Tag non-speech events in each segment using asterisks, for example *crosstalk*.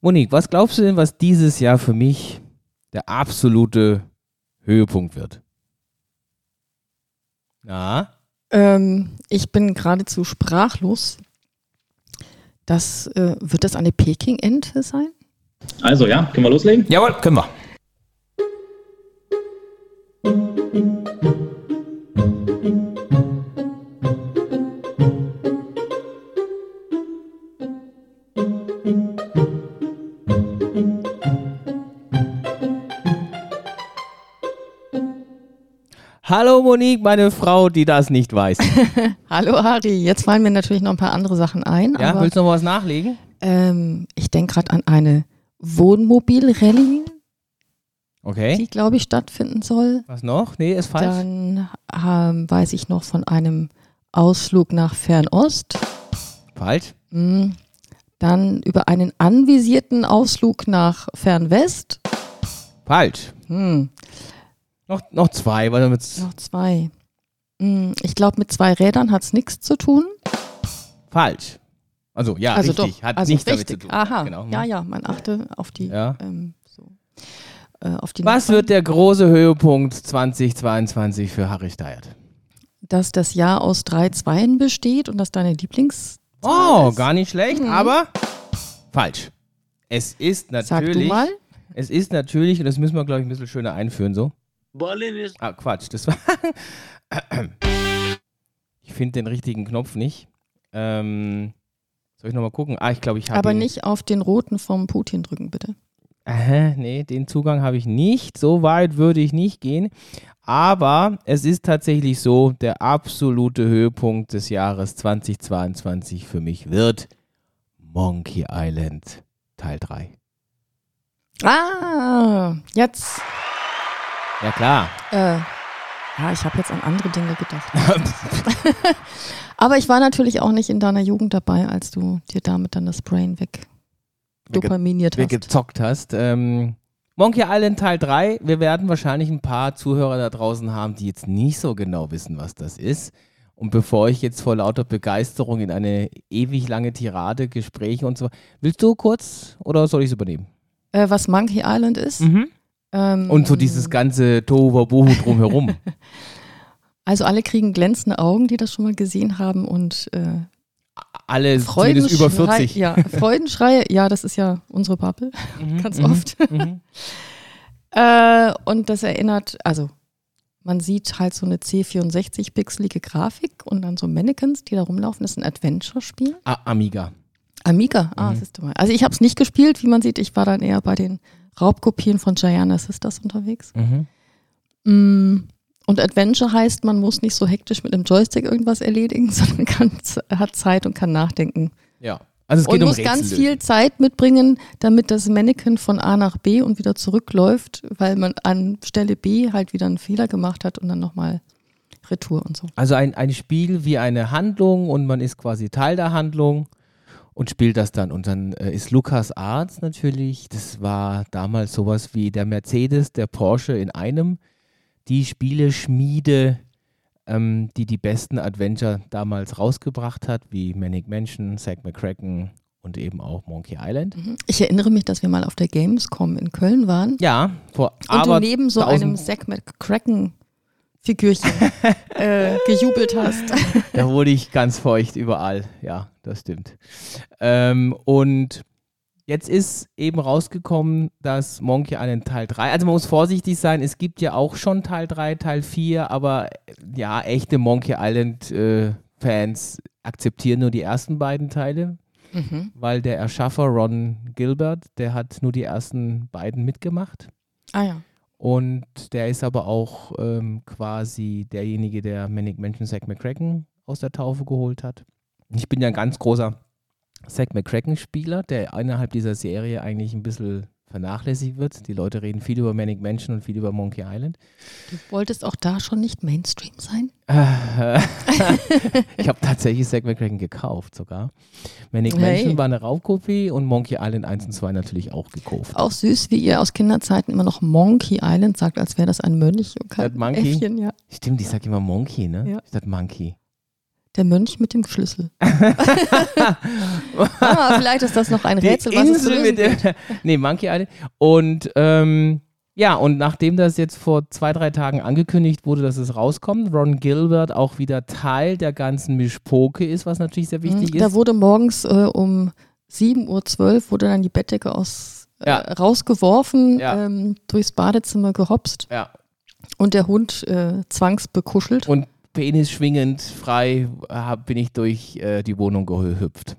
Monique, was glaubst du denn, was dieses Jahr für mich der absolute Höhepunkt wird? Na? Ähm, ich bin geradezu sprachlos. Das, äh, wird das eine Peking-Ente sein? Also ja, können wir loslegen? Jawohl, können wir. Hallo Monique, meine Frau, die das nicht weiß. *laughs* Hallo Harry, jetzt fallen mir natürlich noch ein paar andere Sachen ein. Ja, willst du noch was nachlegen? ähm, ich denke gerade an eine Wohnmobil-Rallye, Okay. die, glaube ich, stattfinden soll. Was noch? Nee, ist falsch. Dann ähm, weiß ich noch von einem Ausflug nach Fernost. Falsch. Mm. Dann über einen anvisierten Ausflug nach Fernwest. Falsch. Hm. Noch, noch zwei, weil damit Noch zwei. Mm, Ich glaube, mit zwei Rädern hat es nichts zu tun. falsch. Also ja, also richtig, doch. hat also nichts damit zu tun. Aha. Genau. Ja, ja, man achte auf die. Ja. Ähm, so. äh, auf die Was Nachbarn. wird der große Höhepunkt 2022 für Harry Steyert? Dass das Jahr aus drei Zweien besteht und dass deine Lieblings. Oh, gar nicht schlecht, Mhm. aber falsch. Es ist Sag du natürlich, mal. es ist natürlich, und das müssen wir, glaube ich, ein bisschen schöner einführen, so. Berlin ist Ah, Quatsch, das war. *clears throat* ich finde den richtigen Knopf nicht. Ähm, soll ich nochmal gucken? Ah, ich glaube, ich habe Aber ihn. nicht auf den roten vom Putin drücken, bitte. Aha, nee, den Zugang habe ich nicht. So weit würde ich nicht gehen. Aber es ist tatsächlich so, der absolute Höhepunkt des Jahres 2022 für mich wird Monkey Island Teil 3. Ah, jetzt. Ja klar. Äh, ja, ich habe jetzt an andere Dinge gedacht. *laughs* Aber ich war natürlich auch nicht in deiner Jugend dabei, als du dir damit dann das Brain weg dopaminiert hast. gezockt hast. Ähm, Monkey Island Teil 3. Wir werden wahrscheinlich ein paar Zuhörer da draußen haben, die jetzt nicht so genau wissen, was das ist. Und bevor ich jetzt vor lauter Begeisterung in eine ewig lange Tirade, Gespräche und so, willst du kurz oder soll ich es übernehmen? Äh, was Monkey Island ist. Ähm, Und so dieses ganze Tohuwabohu drumherum. *laughs* Also alle kriegen glänzende Augen, die das schon mal gesehen haben und äh, Alle zumindest über 40. Ja, Freudenschreie, ja, das ist ja unsere Bubble, Mhm, *laughs* ganz mhm, oft. mhm. *laughs* Äh, und das erinnert, also man sieht halt so eine C64-pixelige Grafik und dann so Mannequins, die da rumlaufen. Das ist ein Adventure-Spiel. Ah, Amiga. Amiga, ah, Mhm. siehst du mal. Also ich habe es nicht gespielt, wie man sieht. Ich war dann eher bei den Raubkopien von Gianna Sisters unterwegs. Mhm. Mm, Und Adventure heißt, man muss nicht so hektisch mit einem Joystick irgendwas erledigen, *laughs* sondern kann, hat Zeit und kann nachdenken. Ja. Also es und geht um muss Rätsel. ganz viel Zeit mitbringen, damit das Mannequin von A nach B und wieder zurückläuft, weil man an Stelle B halt wieder einen Fehler gemacht hat und dann nochmal Retour und so. Also ein, ein Spiel wie eine Handlung und man ist quasi Teil der Handlung und spielt das dann. Und dann äh, ist Lukas Arts natürlich, das war damals sowas wie der Mercedes, der Porsche in einem. Die Spieleschmiede, ähm, die die besten Adventure damals rausgebracht hat, wie Manic Mansion, Zack McCracken und eben auch Monkey Island. Ich erinnere mich, dass wir mal auf der Gamescom in Köln waren Ja, vor, und aber neben so einem Zack McCracken Figürchen *laughs* äh, gejubelt hast. *laughs* Da wurde ich ganz feucht überall. Ja, das stimmt. Ähm, und jetzt ist eben rausgekommen, dass Monkey Island Teil 3, also man muss vorsichtig sein, es gibt ja auch schon Teil 3, Teil 4, aber äh, ja, echte Monkey Island äh, Fans akzeptieren nur die ersten beiden Teile, Mhm. weil der Erschaffer Ron Gilbert, der hat nur die ersten beiden mitgemacht. Ah ja. Und der ist aber auch ähm, quasi derjenige, der Manic Mansion Zack McCracken aus der Taufe geholt hat. Ich bin ja ein ganz großer Zack McCracken-Spieler, der innerhalb dieser Serie eigentlich ein bisschen vernachlässigt wird. Die Leute reden viel über Manic Mansion und viel über Monkey Island. Du wolltest auch da schon nicht Mainstream sein? *laughs* ich habe tatsächlich Zack McCracken gekauft sogar. Manic Hey. Mansion war eine Raubkopie und Monkey Island 1 und 2 natürlich auch gekauft. Auch süß, wie ihr aus Kinderzeiten immer noch Monkey Island sagt, als wäre das ein Mönch und kein That Monkey? Äffchen, ja. Stimmt, ich sage immer Monkey, ne? Ja. Statt Monkey. Der Mönch mit dem Schlüssel. *laughs* ah, vielleicht ist das noch ein Rätsel, die was es Insel lösen mit der, nee, Monkey Island. Und ähm, ja, und nachdem das jetzt vor zwei, drei Tagen angekündigt wurde, dass es rauskommt, Ron Gilbert auch wieder Teil der ganzen Mischpoke ist, was natürlich sehr wichtig Mhm. Da ist. wurde morgens äh, um 7.12 Uhr wurde dann die Bettdecke aus, äh, Ja. rausgeworfen, Ja. ähm, durchs Badezimmer gehopst Ja. und der Hund äh, zwangsbekuschelt. Und Penis schwingend, frei, äh, bin ich durch äh, die Wohnung gehüpft.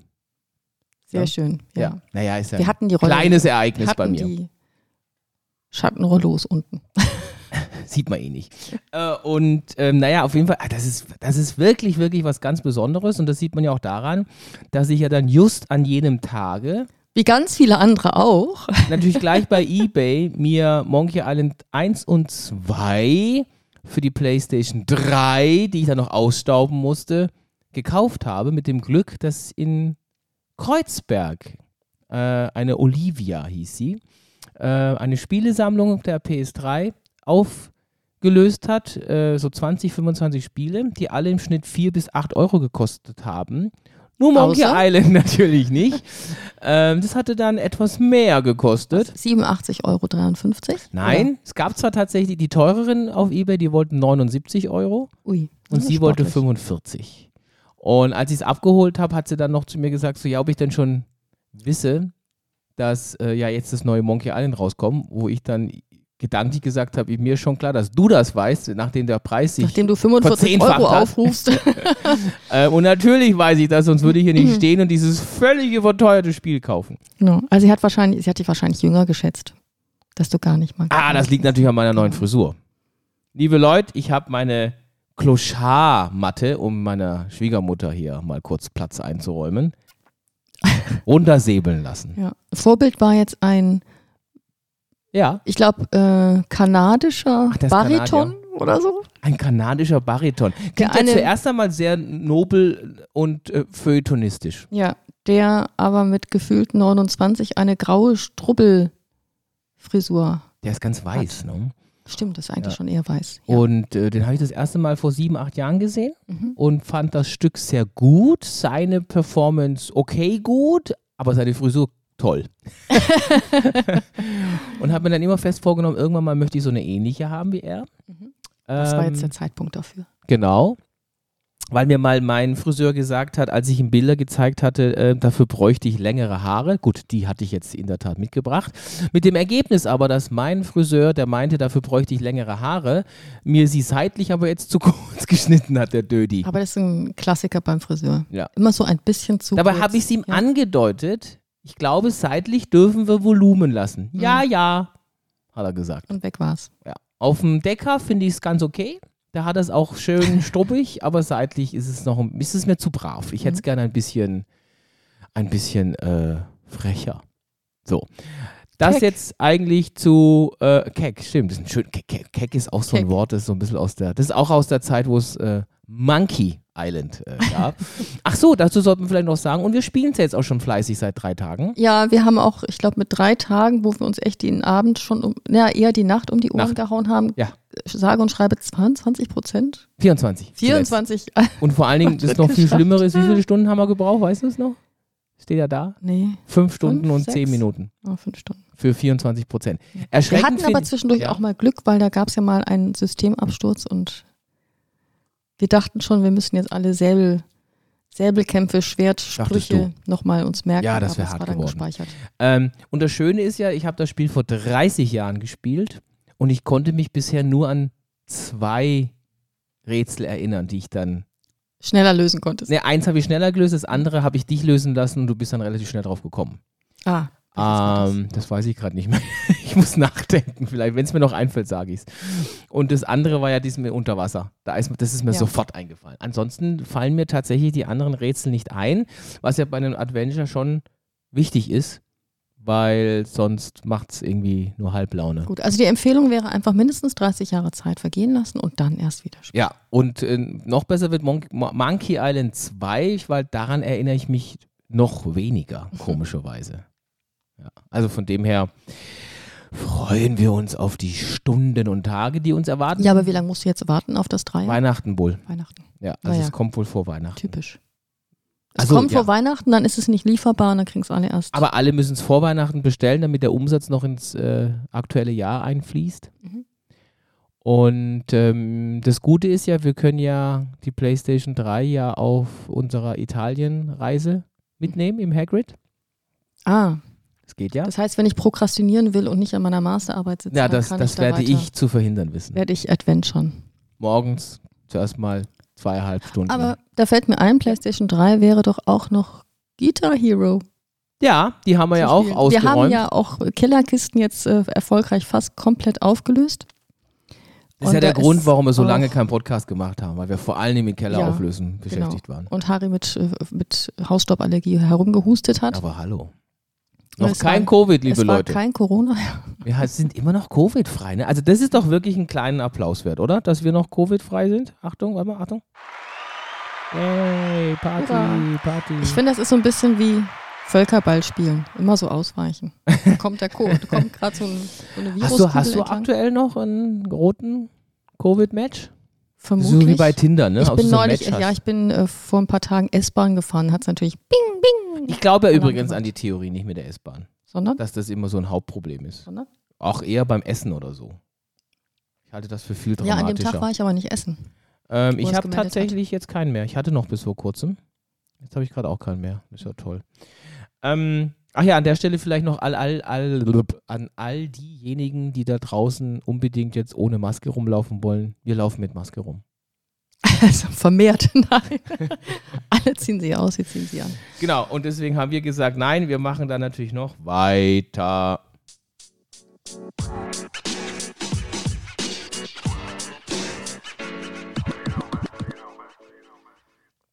Sehr Ja. schön. Ja. Ja. Naja, ist ja Wir hatten die Rolle. kleines Ereignis bei mir. die Schattenrollos unten. *laughs* Sieht man eh nicht. Äh, und ähm, naja, auf jeden Fall, ah, das ist, das ist wirklich, wirklich was ganz Besonderes. Und das sieht man ja auch daran, dass ich ja dann just an jenem Tage, Wie ganz viele andere auch. natürlich gleich bei *laughs* eBay, mir Monkey Island 1 und 2 für die PlayStation 3, die ich dann noch ausstauben musste, gekauft habe, mit dem Glück, dass in Kreuzberg äh, eine Olivia hieß sie, äh, eine Spielesammlung der PS3 aufgelöst hat, äh, so 20, 25 Spiele, die alle im Schnitt 4 bis 8 Euro gekostet haben. Nur Monkey Außer? Island *laughs* natürlich nicht. ähm, das hatte dann etwas mehr gekostet. 87,53 Euro. Nein, es gab zwar tatsächlich die teureren auf Ebay, die wollten 79 Euro Oder? Ui. und sie wollte sportlich. 45. Und als ich es abgeholt habe, hat sie dann noch zu mir gesagt, so ja, ob ich denn schon wisse, dass äh, ja jetzt das neue Monkey Island rauskommt, wo ich dann gedanklich gesagt habe, mir ist schon klar, dass du das weißt, nachdem der Preis sich Nachdem du 45 verzehnfacht Euro *laughs* aufrufst. *laughs* äh, und natürlich weiß ich das, sonst würde ich hier nicht stehen und dieses völlig überteuerte Spiel kaufen. genau. Also sie hat wahrscheinlich, sie hat dich wahrscheinlich jünger geschätzt. Dass du gar nicht mal. Ah, das liegt natürlich an meiner neuen Frisur. Liebe Leute, ich habe meine Clochard-Matte, um meiner Schwiegermutter hier mal kurz Platz einzuräumen, *laughs* runtersäbeln lassen. Ja. Vorbild war jetzt ein, Ja, ich glaube, äh, kanadischer Ach, Bariton oder so. ein kanadischer Bariton. Klingt ja zuerst einmal sehr nobel und äh, feuilletonistisch. Ja, der aber mit gefühlt 29 eine graue Strubbelfrisur. Der ist ganz weiß. Ne? Stimmt, das ist eigentlich Ja. schon eher weiß. Ja. Und äh, den habe ich das erste Mal vor sieben, acht Jahren gesehen Mhm. und fand das Stück sehr gut. Seine Performance okay gut, aber seine Frisur toll. *laughs* und habe mir dann immer fest vorgenommen, irgendwann mal möchte ich so eine ähnliche haben wie er. Mhm. Das war jetzt Ähm, der Zeitpunkt dafür. Genau. Weil mir mal mein Friseur gesagt hat, als ich ihm Bilder gezeigt hatte, äh, dafür bräuchte ich längere Haare. Gut, die hatte ich jetzt in der Tat mitgebracht. Mit dem Ergebnis aber, dass mein Friseur, der meinte, dafür bräuchte ich längere Haare, mir sie seitlich aber jetzt zu *laughs* kurz geschnitten hat, der Dödi. Aber das ist ein Klassiker beim Friseur. Ja. Immer so ein bisschen zu Dabei kurz. habe ich es ihm ja. angedeutet. Ich glaube, seitlich dürfen wir Volumen lassen. Mhm. Ja, ja, hat er gesagt. Und weg war's. Ja. Auf dem Decker finde ich es ganz okay. Da hat es auch schön *laughs* struppig, aber seitlich ist es noch ein- ist es mir zu brav. Ich hätte es Mhm. gerne ein bisschen, ein bisschen äh, frecher. So. Das Keck. jetzt eigentlich zu äh, Keck, stimmt. Das ist ein schön, Keck, Keck, Keck ist auch so ein Keck. Wort, das ist so ein bisschen aus der, das ist auch aus der Zeit, wo es äh, Monkey Island äh, gab. *laughs* Ach so, dazu sollten wir vielleicht noch sagen, und wir spielen es ja jetzt auch schon fleißig seit drei Tagen. Ja, wir haben auch, ich glaube, mit drei Tagen, wo wir uns echt den Abend schon, um, ja, eher die Nacht um die Ohren Nacht. gehauen haben, Ja. sage und schreibe 22 Prozent. 24. zuletzt. 24. Und vor allen Dingen, *laughs* das Schritt noch viel schlimmer ist, wie viele Stunden haben wir gebraucht? Weißt du es noch? Steht ja da. Nee, Fünf Stunden Fünf, und sechs? zehn Minuten oh, fünf Stunden. für 24 Prozent. Wir hatten aber zwischendurch ja. auch mal Glück, weil da gab es ja mal einen Systemabsturz und wir dachten schon, wir müssen jetzt alle Säbel, Säbelkämpfe, Schwertsprüche nochmal uns merken. Ja, das aber wär es hart war dann geworden. gespeichert. Ähm, und das Schöne ist ja, ich habe das Spiel vor 30 Jahren gespielt und ich konnte mich bisher nur an zwei Rätsel erinnern, die ich dann. Schneller lösen konntest. Ne, eins habe ich schneller gelöst, das andere habe ich dich lösen lassen und du bist dann relativ schnell drauf gekommen. Ah, das? Ähm, das weiß ich gerade nicht mehr. *laughs* ich muss nachdenken, vielleicht, wenn es mir noch einfällt, sage ich es. Und das andere war ja dieses mit Unterwasser. Da ist, das ist mir Ja. sofort eingefallen. Ansonsten fallen mir tatsächlich die anderen Rätsel nicht ein, was ja bei einem Adventure schon wichtig ist, weil sonst macht es irgendwie nur Halblaune. Gut, also die Empfehlung wäre einfach mindestens 30 Jahre Zeit vergehen lassen und dann erst wieder spielen. Ja, und äh, noch besser wird Mon Mo- Monkey Island 2, weil daran erinnere ich mich noch weniger, komischerweise. Ja, also von dem her freuen wir uns auf die Stunden und Tage, die uns erwarten. Ja, aber wie lange musst du jetzt warten auf das Dreier? Weihnachten wohl. Weihnachten. Ja, also Naja. es kommt wohl vor Weihnachten. Typisch. Es Ach so, kommt ja. vor Weihnachten, dann ist es nicht lieferbar und dann kriegen es alle erst. Aber alle müssen es vor Weihnachten bestellen, damit der Umsatz noch ins äh, aktuelle Jahr einfließt. Mhm. Und ähm, das Gute ist ja, wir können ja die PlayStation 3 ja auf unserer Italien-Reise mitnehmen im Hagrid. ah, geht ja. das heißt, wenn ich prokrastinieren will und nicht an meiner Masterarbeit sitze, ja, dann das, kann das ich da werde weiter, ich zu verhindern wissen. werde ich adventuren. Morgens zuerst mal zweieinhalb Stunden. Aber da fällt mir ein, PlayStation 3 wäre doch auch noch Guitar Hero. ja, die haben wir ja auch ausgeräumt. Wir haben ja auch Killerkisten jetzt äh, erfolgreich fast komplett aufgelöst. das ist ja und der da Grund, warum wir so lange keinen Podcast gemacht haben, weil wir vor allem mit Keller Ja, auflösen beschäftigt waren. Und Harry mit, äh, mit Hausstauballergie herumgehustet hat. Aber hallo. Noch es kein war- Covid, liebe es war Leute. kein Corona. Wir sind immer noch Covid-frei. Ne? Also das ist doch wirklich einen kleinen Applaus wert, oder? Dass wir noch Covid-frei sind. Achtung, warte mal, Achtung. Yay, Party, Hurra. Party. Ich finde, das ist so ein bisschen wie Völkerball spielen. Immer so ausweichen. Da kommt der Code, kommt gerade so, ein, so eine hast Viruskugel du, hast du aktuell noch einen roten Covid-Match? Vermutlich. So wie bei Tinder, ne? ich Ob bin so neulich, ja, ich bin äh, vor ein paar Tagen S-Bahn gefahren, hat es natürlich bing, bing. Ich glaube ja übrigens an die Theorie, nicht mit der S-Bahn. Sondern? Dass das immer so ein Hauptproblem ist. Sondern? Auch eher beim Essen oder so. Ich halte das für viel Ja, an dem dramatischer. Tag war ich aber nicht essen. Ähm, ich habe tatsächlich jetzt keinen mehr. Ich hatte noch bis vor kurzem. Jetzt habe ich gerade auch keinen mehr. Ist ja toll. Ähm, ach ja, an der Stelle vielleicht noch all, all, all, an all diejenigen, die da draußen unbedingt jetzt ohne Maske rumlaufen wollen. Wir laufen mit Maske rum. *laughs* Also vermehrt, *laughs* nein. *laughs* Alle ziehen sie aus, sie ziehen sie an. Genau, und deswegen haben wir gesagt, nein, wir machen da natürlich noch weiter.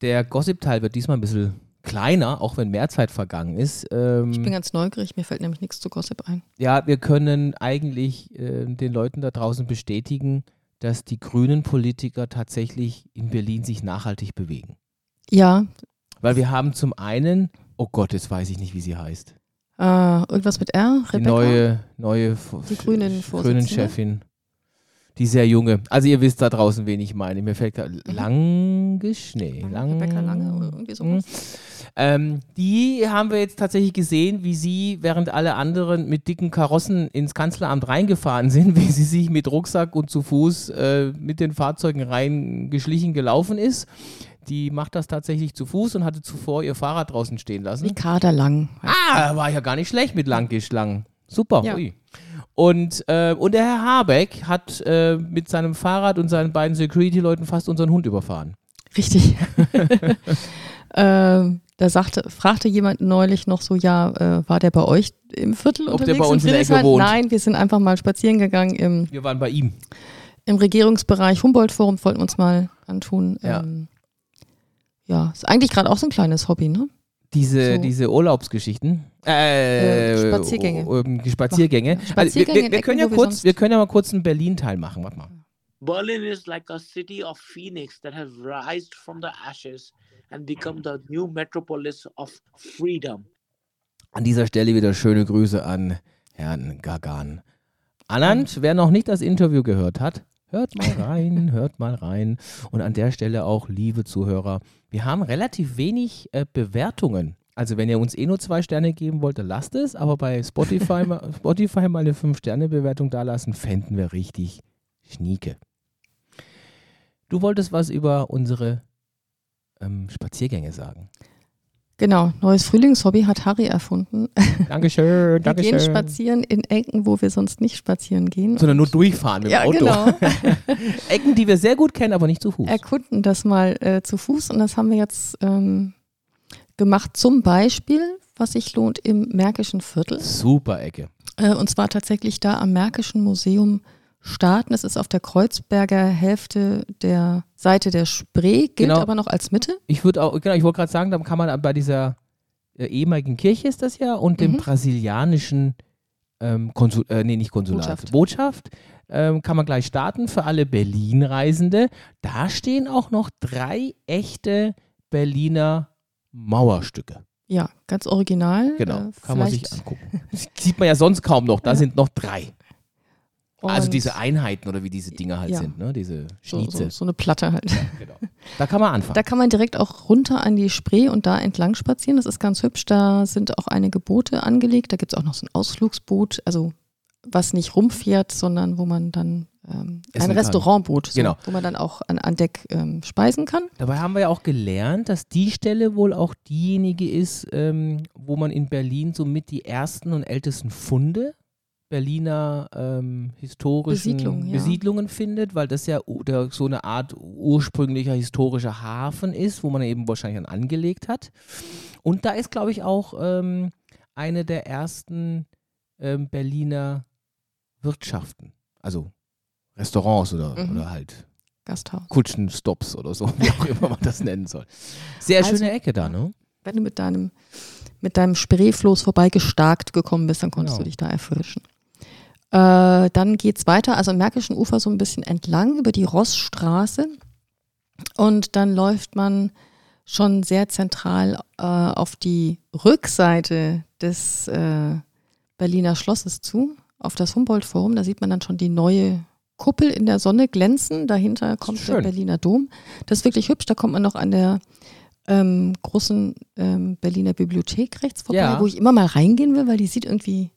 Der Gossip-Teil wird diesmal ein bisschen kleiner, auch wenn mehr Zeit vergangen ist. Ähm, Ich bin ganz neugierig, mir fällt nämlich nichts zu Gossip ein. ja, wir können eigentlich äh, den Leuten da draußen bestätigen, dass die grünen Politiker tatsächlich in Berlin sich nachhaltig bewegen. Ja, Weil wir haben zum einen, oh Gott, jetzt weiß ich nicht, wie sie heißt. äh, irgendwas mit R, Die Rebecca? neue, neue F- Die grünen grünen Vorsitzende? Chefin. Die sehr junge. Also ihr wisst da draußen, wen ich meine. Mir fällt da Lange Schnee. Lange, Lang, Rebecca Lange oder irgendwie sowas. Ähm, die haben wir jetzt tatsächlich gesehen, wie sie, während alle anderen mit dicken Karossen ins Kanzleramt reingefahren sind, *laughs* wie sie sich mit Rucksack und zu Fuß äh, mit den Fahrzeugen reingeschlichen gelaufen ist. Die macht das tatsächlich zu Fuß und hatte zuvor ihr Fahrrad draußen stehen lassen. Ricarda Lang. Ah, war ja gar nicht schlecht mit Langgeschlang. Super. Ja. Ui. Und, äh, und der Herr Habeck hat äh, mit seinem Fahrrad und seinen beiden Security-Leuten fast unseren Hund überfahren. Richtig. *laughs* ähm, da sagte, fragte jemand neulich noch so, ja, äh, war der bei euch im Viertel Ob der unterwegs bei uns in der Ecke wohnt? Nein, wir sind einfach mal spazieren gegangen im, Wir waren bei ihm. im Regierungsbereich Humboldt-Forum, wollten wir uns mal antun. Ja. Ähm, ja, ist eigentlich gerade auch so ein kleines Hobby, ne? Diese, So. diese Urlaubsgeschichten. Äh, Äh, Spaziergänge. o- ähm, Spaziergänge. Also, wir, wir, in wir, können ja kurz, wir können ja mal kurz einen Berlin-Teil machen. Warte mal. Berlin is like a city of phoenix that has rised from the ashes and become the new metropolis of freedom. An dieser Stelle wieder schöne Grüße an Herrn Gagan. Anand, wer noch nicht das Interview gehört hat, hört mal rein, hört mal rein. Und an der Stelle auch, liebe Zuhörer, wir haben relativ wenig äh, Bewertungen. Also wenn ihr uns eh nur zwei Sterne geben wollt, dann lasst es. Aber bei Spotify, mal- *laughs* Spotify mal eine 5-Sterne-Bewertung dalassen, fänden wir richtig schnieke. Du wolltest was über unsere ähm, Spaziergänge sagen. Genau, neues Frühlingshobby hat Harry erfunden. *laughs* Dankeschön, Wir Dankeschön. gehen spazieren in Ecken, wo wir sonst nicht spazieren gehen. sondern nur durchfahren mit dem ja, Auto. genau. *laughs* Ecken, die wir sehr gut kennen, aber nicht zu Fuß. erkunden das mal äh, zu Fuß und das haben wir jetzt ähm, gemacht. Zum Beispiel, was sich lohnt, im Märkischen Viertel. Super Ecke. Äh, und zwar tatsächlich da am Märkischen Museum starten. Es ist auf der Kreuzberger Hälfte der Seite der Spree, gilt Genau. aber noch als Mitte. Ich würde auch, genau, ich wollte gerade sagen, da kann man bei dieser äh, ehemaligen Kirche ist das ja und dem Mhm. brasilianischen ähm, Konsul, äh, nee, nicht Konsulat, Botschaft. Botschaft ähm, kann man gleich starten für alle Berlin-Reisende. Da stehen auch noch drei echte Berliner Mauerstücke. Ja, ganz original. Genau, Äh, kann man sich angucken. Das sieht man ja sonst kaum noch. Da *laughs* Ja. sind noch drei. Also und diese Einheiten oder wie diese Dinge halt Ja. sind, ne? Diese so, Schnieze. so, so eine Platte halt. Genau. Da kann man anfangen. Da kann man direkt auch runter an die Spree und da entlang spazieren. Das ist ganz hübsch. Da sind auch einige Boote angelegt. Da gibt es auch noch so ein Ausflugsboot, also was nicht rumfährt, sondern wo man dann ähm, ein. Restaurantboot, so, Genau. wo man dann auch an, an Deck ähm, speisen kann. Dabei haben wir ja auch gelernt, dass die Stelle wohl auch diejenige ist, ähm, wo man in Berlin somit die ersten und ältesten Funde Berliner ähm, historischen Besiedlungen, ja. Besiedlungen findet, weil das ja der, so eine Art ursprünglicher historischer Hafen ist, wo man eben wahrscheinlich dann angelegt hat. Und da ist, glaube ich, auch ähm, eine der ersten ähm, Berliner Wirtschaften, also Restaurants oder, Mhm. oder halt Gasthaus. Kutschenstops oder so, *laughs* wie auch immer man das nennen soll. Sehr Also- schöne Ecke da, ne? Wenn du mit deinem, mit deinem Spreefloß vorbeigestarkt gekommen bist, dann konntest Genau. du dich da erfrischen. Äh, dann geht es weiter, also am Märkischen Ufer so ein bisschen entlang über die Rossstraße. Und dann läuft man schon sehr zentral äh, auf die Rückseite des äh, Berliner Schlosses zu, auf das Humboldt-Forum. Da sieht man dann schon die neue Kuppel in der Sonne glänzen. Dahinter kommt der schön. Berliner Dom. Das ist wirklich hübsch. Da kommt man noch an der ähm, großen ähm, Berliner Bibliothek rechts vorbei, Ja. wo ich immer mal reingehen will, weil die sieht irgendwie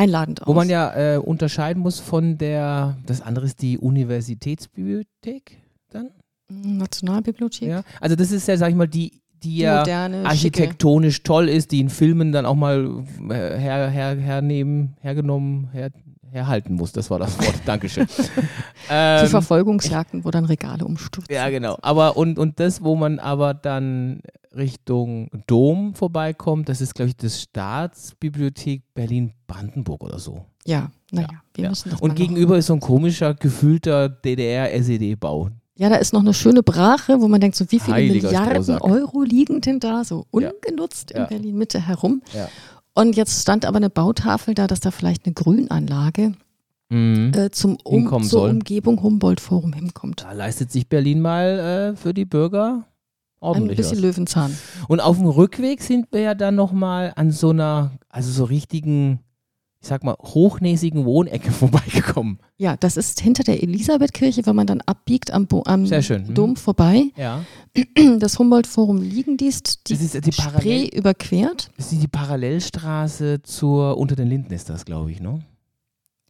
einladend aus. Wo man ja äh, unterscheiden muss von der, das andere ist die Universitätsbibliothek dann. Nationalbibliothek. Ja. Also das ist ja, sag ich mal, die, die Die ja moderne, schicke. architektonisch toll ist, die in Filmen dann auch mal äh, her, her, hernehmen, hergenommen, her, herhalten muss. Das war das Wort. *laughs* Dankeschön. Die ähm, Verfolgungsjagden, wo dann Regale umstürzen. Ja, genau. Aber und, und das, wo man aber dann Richtung Dom vorbeikommt, das ist, glaube ich, das Staatsbibliothek Berlin-Brandenburg oder so. Ja, naja, wir ja. müssen das Und gegenüber ist so ein komischer, gefühlter DDR-SED-Bau. Ja, da ist noch eine schöne Brache, wo man denkt, so wie viele Heiliger Milliarden Strohsack. Euro liegen denn da so Ja. ungenutzt Ja. in Berlin-Mitte herum. Ja. Und jetzt stand aber eine Bautafel da, dass da vielleicht eine Grünanlage Mhm. äh, zum um, Hinkommen zur soll. Umgebung Humboldt-Forum hinkommt. Da leistet sich Berlin mal äh, für die Bürger Ein ordentlich bisschen was. Löwenzahn. Und auf dem Rückweg sind wir ja dann nochmal an so einer, also so richtigen, ich sag mal, hochnäsigen Wohnecke *laughs* vorbeigekommen. Ja, das ist hinter der Elisabethkirche, wenn man dann abbiegt am, Bo am. Mhm. Dom vorbei. Ja. *clears throat* Das Humboldt-Forum liegen dies, die, Das ist die Spree überquert. Das ist die Parallelstraße zur, unter den Linden ist das, glaube ich, ne?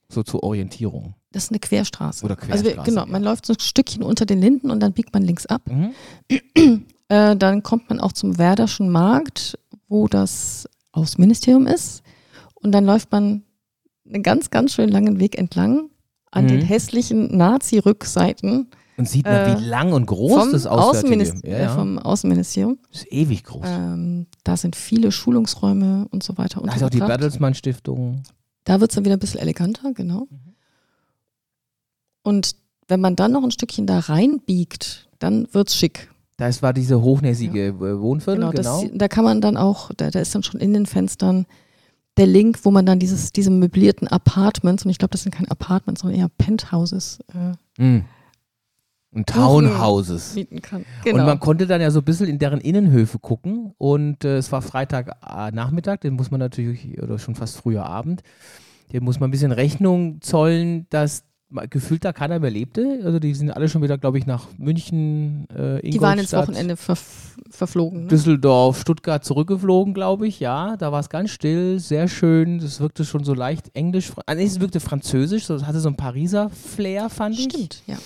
So zur Orientierung. Das ist eine Querstraße. Oder Also wir, Querstraße, genau, ja. man läuft so ein Stückchen unter den Linden und dann biegt man links ab. Mhm. *clears throat* Äh, dann kommt man auch zum Werderschen Markt, wo das Außenministerium ist. Und dann läuft man einen ganz, ganz schön langen Weg entlang an Mhm. den hässlichen Nazi-Rückseiten Und sieht man, Äh, wie lang und groß das Auswärtige Außenminis- ja, äh, ja. vom Außenministerium. Das ist ewig groß. Ähm, da sind viele Schulungsräume und so weiter. da ist auch die untergebracht. Bertelsmann Stiftung. Da wird es dann wieder ein bisschen eleganter, genau. Mhm. Und wenn man dann noch ein Stückchen da reinbiegt, dann wird's schick. Da ist, war diese hochnäsige äh, Wohnviertel, Genau, genau. Das, da kann man dann auch, da, da ist dann schon in den Fenstern der Link, wo man dann dieses, diese möblierten Apartments, und ich glaube, das sind keine Apartments, sondern eher Penthouses äh, Mhm. Und Townhouses. mieten kann. Und Genau. man konnte dann ja so ein bisschen in deren Innenhöfe gucken. Und äh, es war Freitagnachmittag, den muss man natürlich, oder schon fast früher Abend, dem muss man ein bisschen Rechnung zollen, dass gefühlt da keiner mehr lebte. Also die sind alle schon wieder, glaube ich, nach München, äh, Die waren ins Wochenende verf verflogen. Ne? Düsseldorf, Stuttgart zurückgeflogen, glaube ich. Ja, da war es ganz still, sehr schön. Das wirkte schon so leicht englisch. Ah, es wirkte französisch, so, es hatte so ein Pariser Flair, fand ich. Stimmt, ja.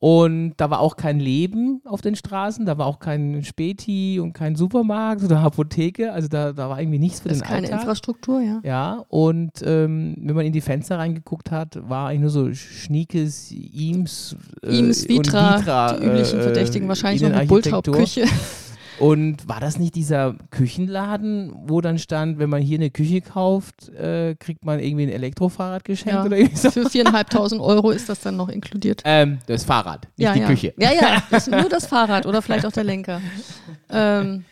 Und da war auch kein Leben auf den Straßen, da war auch kein Späti und kein Supermarkt oder Apotheke. Also da, da war irgendwie nichts für Das den ist keine Alltag. Infrastruktur, ja. Ja, und ähm, wenn man in die Fenster reingeguckt hat, war eigentlich nur so Schniekes, Eames, äh, Eames, und Vitra, Vitra, die üblichen äh, Verdächtigen, wahrscheinlich noch eine. Bulltaub-Küche. *laughs* Und war das nicht dieser Küchenladen, wo dann stand, wenn man hier eine Küche kauft, äh, kriegt man irgendwie ein Elektrofahrrad geschenkt Ja. oder irgendwie so? Für viereinhalbtausend Euro ist das dann noch inkludiert. Ähm, das Fahrrad, nicht ja, die ja. Küche. Ja, ja, *laughs* das nur das Fahrrad oder vielleicht auch der Lenker. Ähm,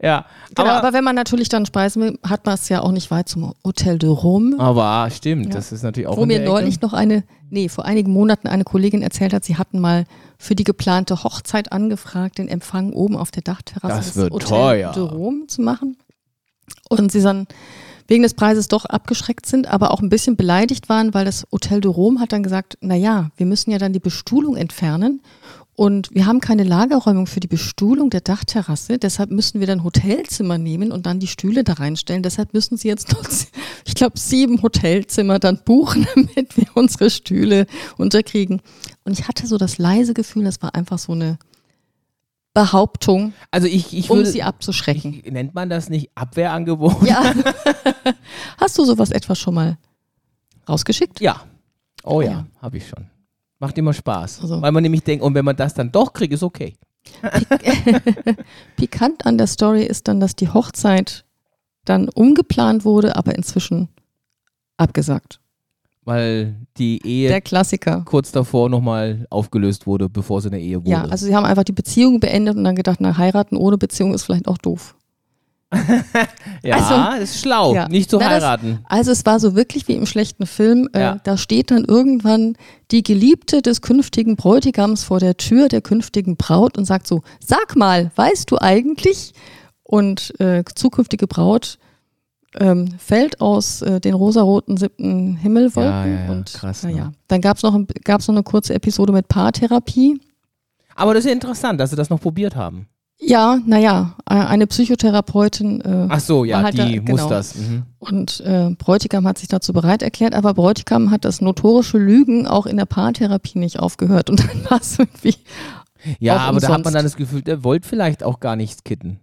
Ja, genau, aber, aber, wenn man natürlich dann speisen will, hat man es ja auch nicht weit zum Hotel de Rome, aber stimmt, das ist natürlich auch wo mir neulich noch eine nee, vor einigen Monaten eine Kollegin erzählt hat, sie hatten mal für die geplante Hochzeit angefragt, den Empfang oben auf der Dachterrasse Das des wird Hotel teuer. de Rome zu machen. Und sie dann wegen des Preises doch abgeschreckt sind, aber auch ein bisschen beleidigt waren, weil das Hotel de Rome hat dann gesagt, na ja, wir müssen ja dann die Bestuhlung entfernen und wir haben keine Lagerräumung für die Bestuhlung der Dachterrasse, deshalb müssen wir dann Hotelzimmer nehmen und dann die Stühle da reinstellen. Deshalb müssen sie jetzt noch, *laughs* ich glaube, sieben Hotelzimmer dann buchen, *laughs* damit wir unsere Stühle unterkriegen. Und ich hatte so das leise Gefühl, das war einfach so eine Behauptung, Also ich, ich um würde, sie abzuschrecken. ich, nennt man das nicht Abwehrangebot? Ja. *laughs* Hast du sowas etwa schon mal rausgeschickt? Ja. Oh ja, Ja. habe ich schon. Macht immer Spaß. Also- Weil man nämlich denkt, und wenn man das dann doch kriegt, ist okay. *laughs* Pikant an der Story ist dann, dass die Hochzeit dann umgeplant wurde, aber inzwischen abgesagt. Weil die Ehe Der Klassiker. kurz davor nochmal aufgelöst wurde, bevor sie eine Ehe wurde. Ja, also sie haben einfach die Beziehung beendet und dann gedacht, na, heiraten ohne Beziehung ist vielleicht auch doof. *laughs* ja also- ist schlau, Ja. nicht zu Na, das- heiraten. Also es war so wirklich wie im schlechten Film. Äh, Ja. Da steht dann irgendwann die Geliebte des künftigen Bräutigams vor der Tür der künftigen Braut und sagt so, sag mal, weißt du eigentlich? Und äh, zukünftige Braut ähm, fällt aus äh, den rosaroten siebten Himmelwolken. Ja, ja, ja, und krass, naja. ne? Dann gab es noch, ein- gab's noch eine kurze Episode mit Paartherapie. Aber das ist ja interessant, dass sie das noch probiert haben. Ja, naja, äh, eine Psychotherapeutin äh, Ach so, ja, halt die da- muss genau. das. Mhm. Und äh, Bräutigam hat sich dazu bereit erklärt, aber Bräutigam hat das notorische Lügen auch in der Paartherapie nicht aufgehört. Und dann war es irgendwie. Ja, aber da hat man umsonst. dann das Gefühl, der wollte vielleicht auch gar nichts kitten.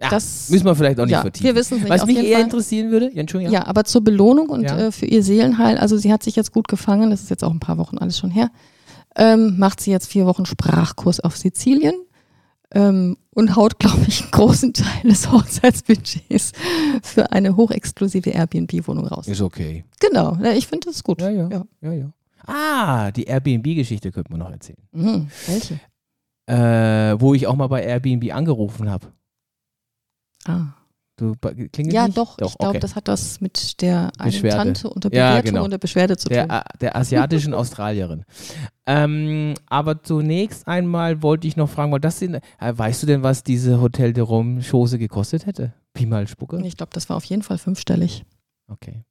Ja, Das- müssen wir vielleicht auch nicht ja, vertiefen. wir wissen nicht. Was mich eher Fall. interessieren würde, ja, Entschuldigung. Ja, aber zur Belohnung und äh, für ihr Seelenheil, also sie hat sich jetzt gut gefangen, das ist jetzt auch ein paar Wochen alles schon her, ähm, macht sie jetzt vier Wochen Sprachkurs auf Sizilien ähm, und haut, *laughs* glaube ich, einen großen Teil des Hochzeitsbudgets für eine hochexklusive Airbnb-Wohnung raus. Ist okay. Genau, ja, ich finde das gut. Ja, ja. Ja. ja, ja. Ah, die Airbnb-Geschichte könnte man noch erzählen. Mhm. Welche? Äh, wo ich auch mal bei Airbnb angerufen habe. Ah. Du klingelt Ja, nicht? doch. Ich glaube, okay. das hat das mit der einen Beschwerde. Tante und der Ja, Bewertung genau. und der Beschwerde zu tun. der, der asiatischen *laughs* Australierin. Ähm, aber zunächst einmal wollte ich noch fragen, weil das sind, äh, weißt du denn, was diese Hotel de Rome Chose gekostet hätte? Pi mal Spucke? ich glaube, das war auf jeden Fall fünfstellig. Okay.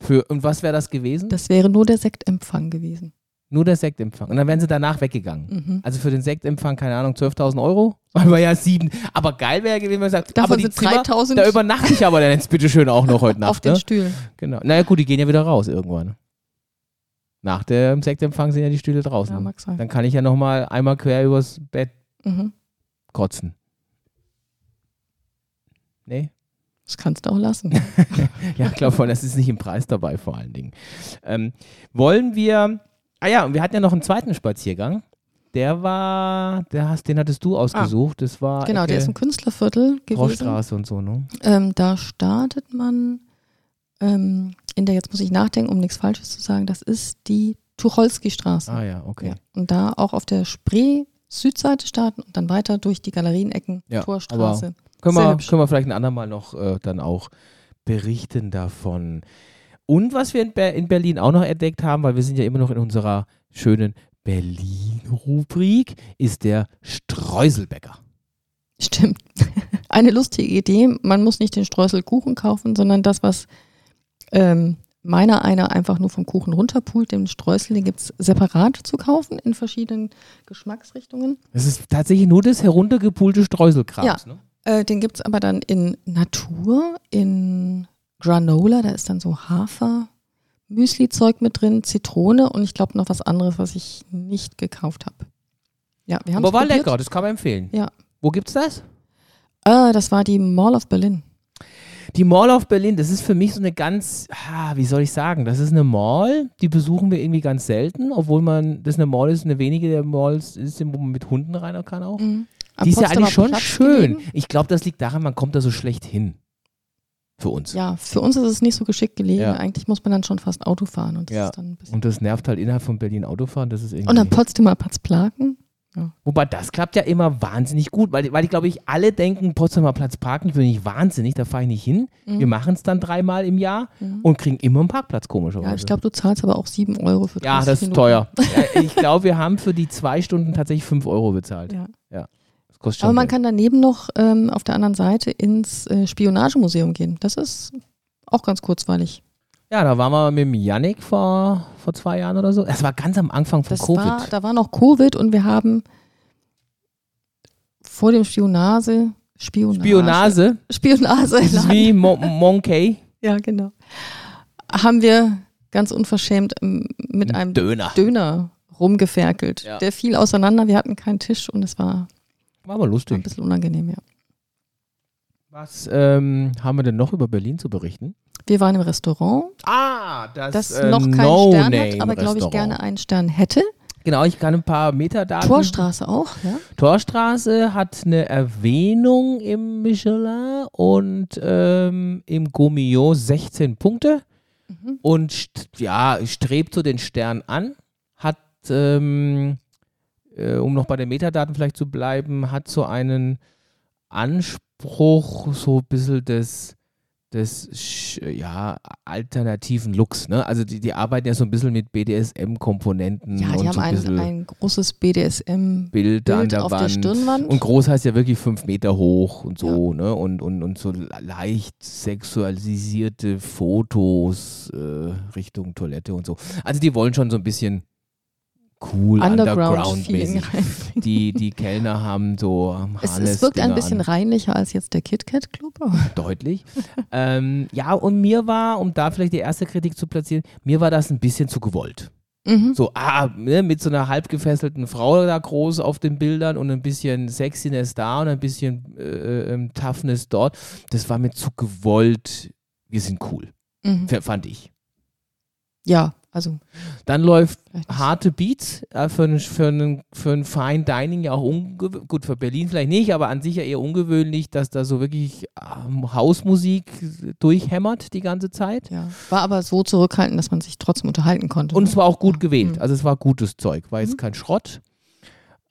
Für, und was wäre das gewesen? Das wäre nur der Sektempfang gewesen. Nur der Sektempfang. Und dann wären sie danach weggegangen. Mhm. Also für den Sektempfang, keine Ahnung, 12.000 Euro? *laughs* Aber ja, sieben. Aber geil wäre gewesen, wenn man sagt, Davon aber die sind Zimmer, 3000 da übernachte ich aber dann jetzt bitte schön auch noch heute *laughs* auf Nacht. den Ne? Stühlen. Genau. Naja gut, die gehen ja wieder raus irgendwann. Nach dem Sektempfang sind ja die Stühle draußen. Ja, mag sein. Dann kann ich ja nochmal einmal quer übers Bett Mhm. kotzen. Nee? Das kannst du auch lassen. *laughs* Ja, ich glaube, das ist nicht im Preis dabei vor allen Dingen. Ähm, wollen wir. Ah ja, und wir hatten ja noch einen zweiten Spaziergang. Der war, der hast, den hattest du ausgesucht. Das war genau, der ist im Künstlerviertel gewesen. Rohrstraße und so, ne? Ähm, da startet man ähm, in der, jetzt muss ich nachdenken, um nichts Falsches zu sagen, das ist die Tucholsky-Straße. Ah ja, okay. Ja. Und da auch auf der Spree Südseite starten und dann weiter durch die Galerienecken, Ja, Torstraße. Können wir, können wir vielleicht ein andermal noch äh, dann auch berichten davon. Und was wir in, Ber in Berlin auch noch entdeckt haben, weil wir sind ja immer noch in unserer schönen Berlin-Rubrik, ist der Streuselbäcker. Stimmt. *laughs* Eine lustige Idee. Man muss nicht den Streuselkuchen kaufen, sondern das, was ähm, meiner einer einfach nur vom Kuchen runterpult, den Streusel, den gibt es separat zu kaufen in verschiedenen Geschmacksrichtungen. Das ist tatsächlich nur das heruntergepulte Streuselkrams. Ne? Äh, den gibt es aber dann in Natur, in Granola, da ist dann so Hafer. Müsli-Zeug mit drin, Zitrone und ich glaube noch was anderes, was ich nicht gekauft habe. Ja, wir haben Aber war lecker, das kann man empfehlen. Ja. Wo gibt's das? Ah, das war die Mall of Berlin. Die Mall of Berlin, das ist für mich so eine ganz, ah, wie soll ich sagen, das ist eine Mall, die besuchen wir irgendwie ganz selten, obwohl man, das eine Mall ist, eine wenige der Malls ist, wo man mit Hunden rein kann auch. Mhm. Die ist ja eigentlich schon Platz schön. gelegen. Ich glaube, das liegt daran, man kommt da so schlecht hin. Für uns. Ja, für uns ist es nicht so geschickt gelegen. Ja. Eigentlich muss man dann schon fast Auto fahren und das Ja. ist dann ein bisschen. Und das nervt halt innerhalb von Berlin Autofahren, das ist irgendwie. Und am Potsdamer Platz Plaken. Ja. Wobei das klappt ja immer wahnsinnig gut, weil, weil ich glaube, ich alle denken, Potsdamer Platz parken, ich bin nicht wahnsinnig, da fahre ich nicht hin. Wir machen es dann dreimal im Jahr und kriegen immer einen Parkplatz, komischerweise. Ja, ich glaube, du zahlst aber auch 7 Euro für 30 Ja, das ist Minuten. teuer. *laughs* Ja, ich glaube, wir haben für die zwei Stunden tatsächlich 5 Euro bezahlt. Ja. Kostet schon Aber man Geld. kann daneben noch ähm, auf der anderen Seite ins äh, Spionagemuseum gehen. Das ist auch ganz kurzweilig. Ja, da waren wir mit dem Yannick vor, vor zwei Jahren oder so. Das war ganz am Anfang von Das Covid. war, da war noch Covid und wir haben vor dem Spionage, Spionage, Das ist wie Mo Monkey. ja genau, haben wir ganz unverschämt ähm, mit einem Döner. Döner rumgeferkelt. Ja. Der fiel auseinander, wir hatten keinen Tisch und es war War aber ein lustig. bisschen unangenehm, ja. Was ähm, haben wir denn noch über Berlin zu berichten? Wir waren im Restaurant, Ah, das, das äh, noch keinen Stern No-Name hat, aber glaube ich gerne einen Stern hätte. Genau, ich kann ein paar Metadaten. Torstraße auch, ja. Torstraße hat eine Erwähnung im Michelin und ähm, im Gourmillot 16 Punkte Mhm. und st ja, strebt so den Stern an, hat, ähm, äh, um noch bei den Metadaten vielleicht zu bleiben, hat so einen Anspruch, so ein bisschen des, des ja, alternativen Looks. Ne? Also die, die arbeiten ja so ein bisschen mit BDSM-Komponenten Ja, die und haben so ein ein, ein großes BDSM Bilder an der auf Wand. der Stirnwand. Und groß heißt ja wirklich fünf Meter hoch und so, ne? Und, und, und so leicht sexualisierte Fotos äh, Richtung Toilette und so. Also die wollen schon so ein bisschen cool, Underground-Feeling Underground-mäßig. rein. die, die Kellner haben so Es, Harness es wirkt ein bisschen an, reinlicher als jetzt der KitKat Club. *laughs* deutlich. ähm, ja, und mir war, um da vielleicht die erste Kritik zu platzieren, mir war das ein bisschen zu gewollt. Mhm. So, ah, ne, mit so einer halb gefesselten Frau da groß auf den Bildern und ein bisschen Sexiness da und ein bisschen äh, ähm, Toughness dort. Das war mir zu gewollt. Wir sind cool, Mhm. fand ich. Ja, also Dann läuft harte Beats äh, für, ein, für, einen, für ein Fine Dining ja auch ungewöhnlich. Gut, für Berlin vielleicht nicht, aber an sich ja eher ungewöhnlich, dass da so wirklich ähm, Hausmusik durchhämmert die ganze Zeit. ja. War aber so zurückhaltend, dass man sich trotzdem unterhalten konnte. Und ne? es war auch gut gewählt. Mhm. Also es war gutes Zeug, war jetzt Mhm. kein Schrott.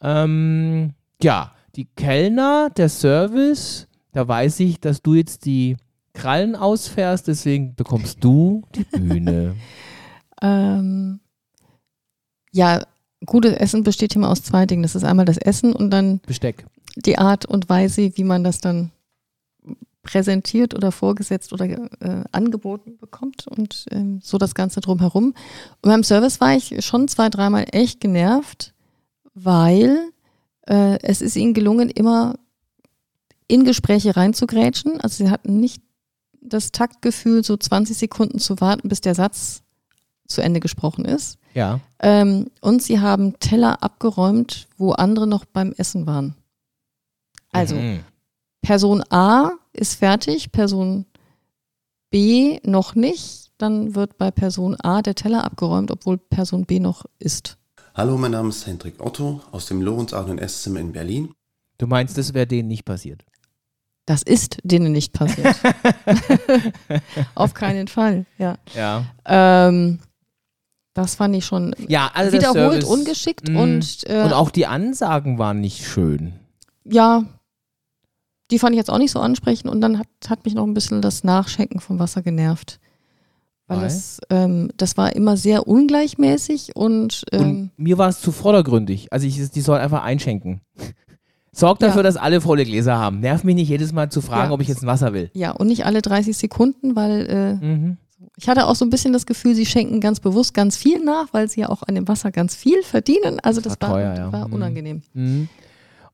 Ähm, ja, die Kellner, der Service, da weiß ich, dass du jetzt die Krallen ausfährst, deswegen bekommst du die Bühne. *laughs* ähm, ja, gutes Essen besteht immer aus zwei Dingen. Das ist einmal das Essen und dann Besteck. die Art und Weise, wie man das dann präsentiert oder vorgesetzt oder äh, angeboten bekommt und ähm, so das Ganze drumherum. Und beim Service war ich schon zwei, dreimal echt genervt, weil äh, es ist ihnen gelungen, immer in Gespräche reinzugrätschen. Also sie hatten nicht das Taktgefühl, so 20 Sekunden zu warten, bis der Satz zu Ende gesprochen ist. Ja. Ähm, und sie haben Teller abgeräumt, wo andere noch beim Essen waren. Also Mhm. Person A ist fertig, Person B noch nicht. Dann wird bei Person A der Teller abgeräumt, obwohl Person B noch isst. Hallo, mein Name ist Hendrik Otto aus dem Lorenz Art und Esszimmer in Berlin. Du meinst, das wäre denen nicht passiert? Das ist denen nicht passiert. *laughs* *laughs* Auf keinen Fall, ja. Ja. Ähm, das fand ich schon Ja, also der wiederholt ungeschickt Mhm. und, äh, Und auch die Ansagen waren nicht schön. ja, die fand ich jetzt auch nicht so ansprechend und dann hat, hat mich noch ein bisschen das Nachschenken vom Wasser genervt. Weil das, ähm, das war immer sehr ungleichmäßig und, ähm, Und mir war es zu vordergründig. Also ich, die sollen einfach einschenken. *laughs* Sorg Ja. dafür, dass alle volle Gläser haben. Nerv mich nicht jedes Mal zu fragen, Ja. ob ich jetzt ein Wasser will. ja, und nicht alle 30 Sekunden, weil äh, Mhm. Ich hatte auch so ein bisschen das Gefühl, sie schenken ganz bewusst ganz viel nach, weil sie ja auch an dem Wasser ganz viel verdienen. Also Das das, war war, teuer, ja. war Mhm. unangenehm. Mhm.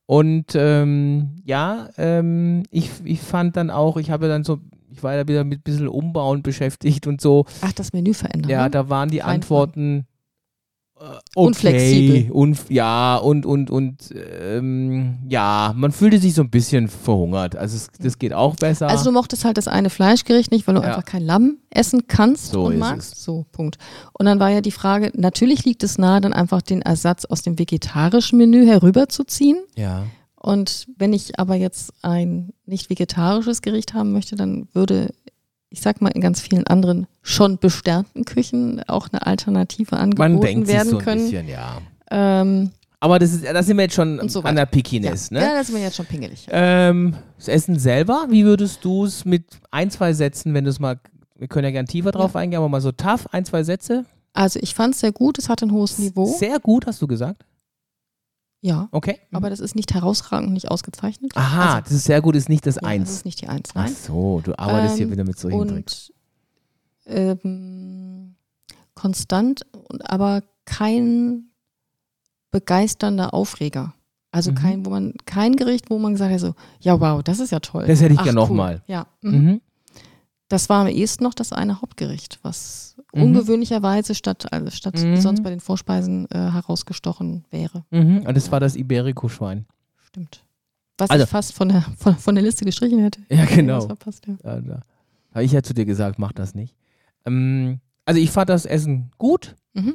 Und ähm, ja, ähm, ich, ich fand dann auch, ich habe dann so, ich war ja wieder mit ein bisschen Umbauen beschäftigt und so. Ach, das Menü verändern. Ja, ne? da waren die. Antworten okay, Unflexibel. Und, ja, und, und, und ähm, ja, man fühlte sich so ein bisschen verhungert. Also es, das geht auch besser. Also du mochtest halt das eine Fleischgericht nicht, weil du Ja. einfach kein Lamm essen kannst So und ist magst. es. So, Punkt. Und dann war ja die Frage, natürlich liegt es nahe, dann einfach den Ersatz aus dem vegetarischen Menü herüberzuziehen. ja. Und wenn ich aber jetzt ein nicht vegetarisches Gericht haben möchte, dann würde, ich sag mal, in ganz vielen anderen schon besternten Küchen auch eine Alternative Man angeboten denkt sich werden so ein können. bisschen, ja. Ähm, Aber das ist, da sind wir jetzt schon so an der Pickiness, ja. ne? ja, da sind wir jetzt schon pingelig. Ähm, das Essen selber, wie würdest du es mit ein, zwei Sätzen, wenn du es mal, wir können ja gern tiefer drauf eingehen, aber mal so tough, ein, zwei Sätze? Also ich fand es sehr gut, es hat ein hohes Niveau. Sehr gut, hast du gesagt. Ja, Okay. aber das ist nicht herausragend und nicht ausgezeichnet. Aha, Also, das ist sehr gut, ist nicht das ja, Das Eins. ist nicht die Eins, Ach nein. so, du arbeitest hier Ähm, wieder mit solchen Tricks. und ähm, konstant, und aber kein begeisternder Aufreger. Also Mhm. kein, wo man, kein Gericht, wo man gesagt hat, so, ja, wow, das ist ja toll. Das hätte ich Ach, gern noch cool. mal. Ja. Mhm. Mhm. Das war am ehesten noch das eine Hauptgericht, was Mhm. ungewöhnlicherweise statt, also statt Mhm. sonst bei den Vorspeisen äh, herausgestochen wäre. Mhm. Und das war das Iberico-Schwein. Stimmt. Was Also- ich fast von der, von, von der Liste gestrichen hätte. Ja, genau. Verpasst, ja. Da habe ich ja zu dir gesagt, mach das nicht. Ähm, also ich fand das Essen gut. Mhm.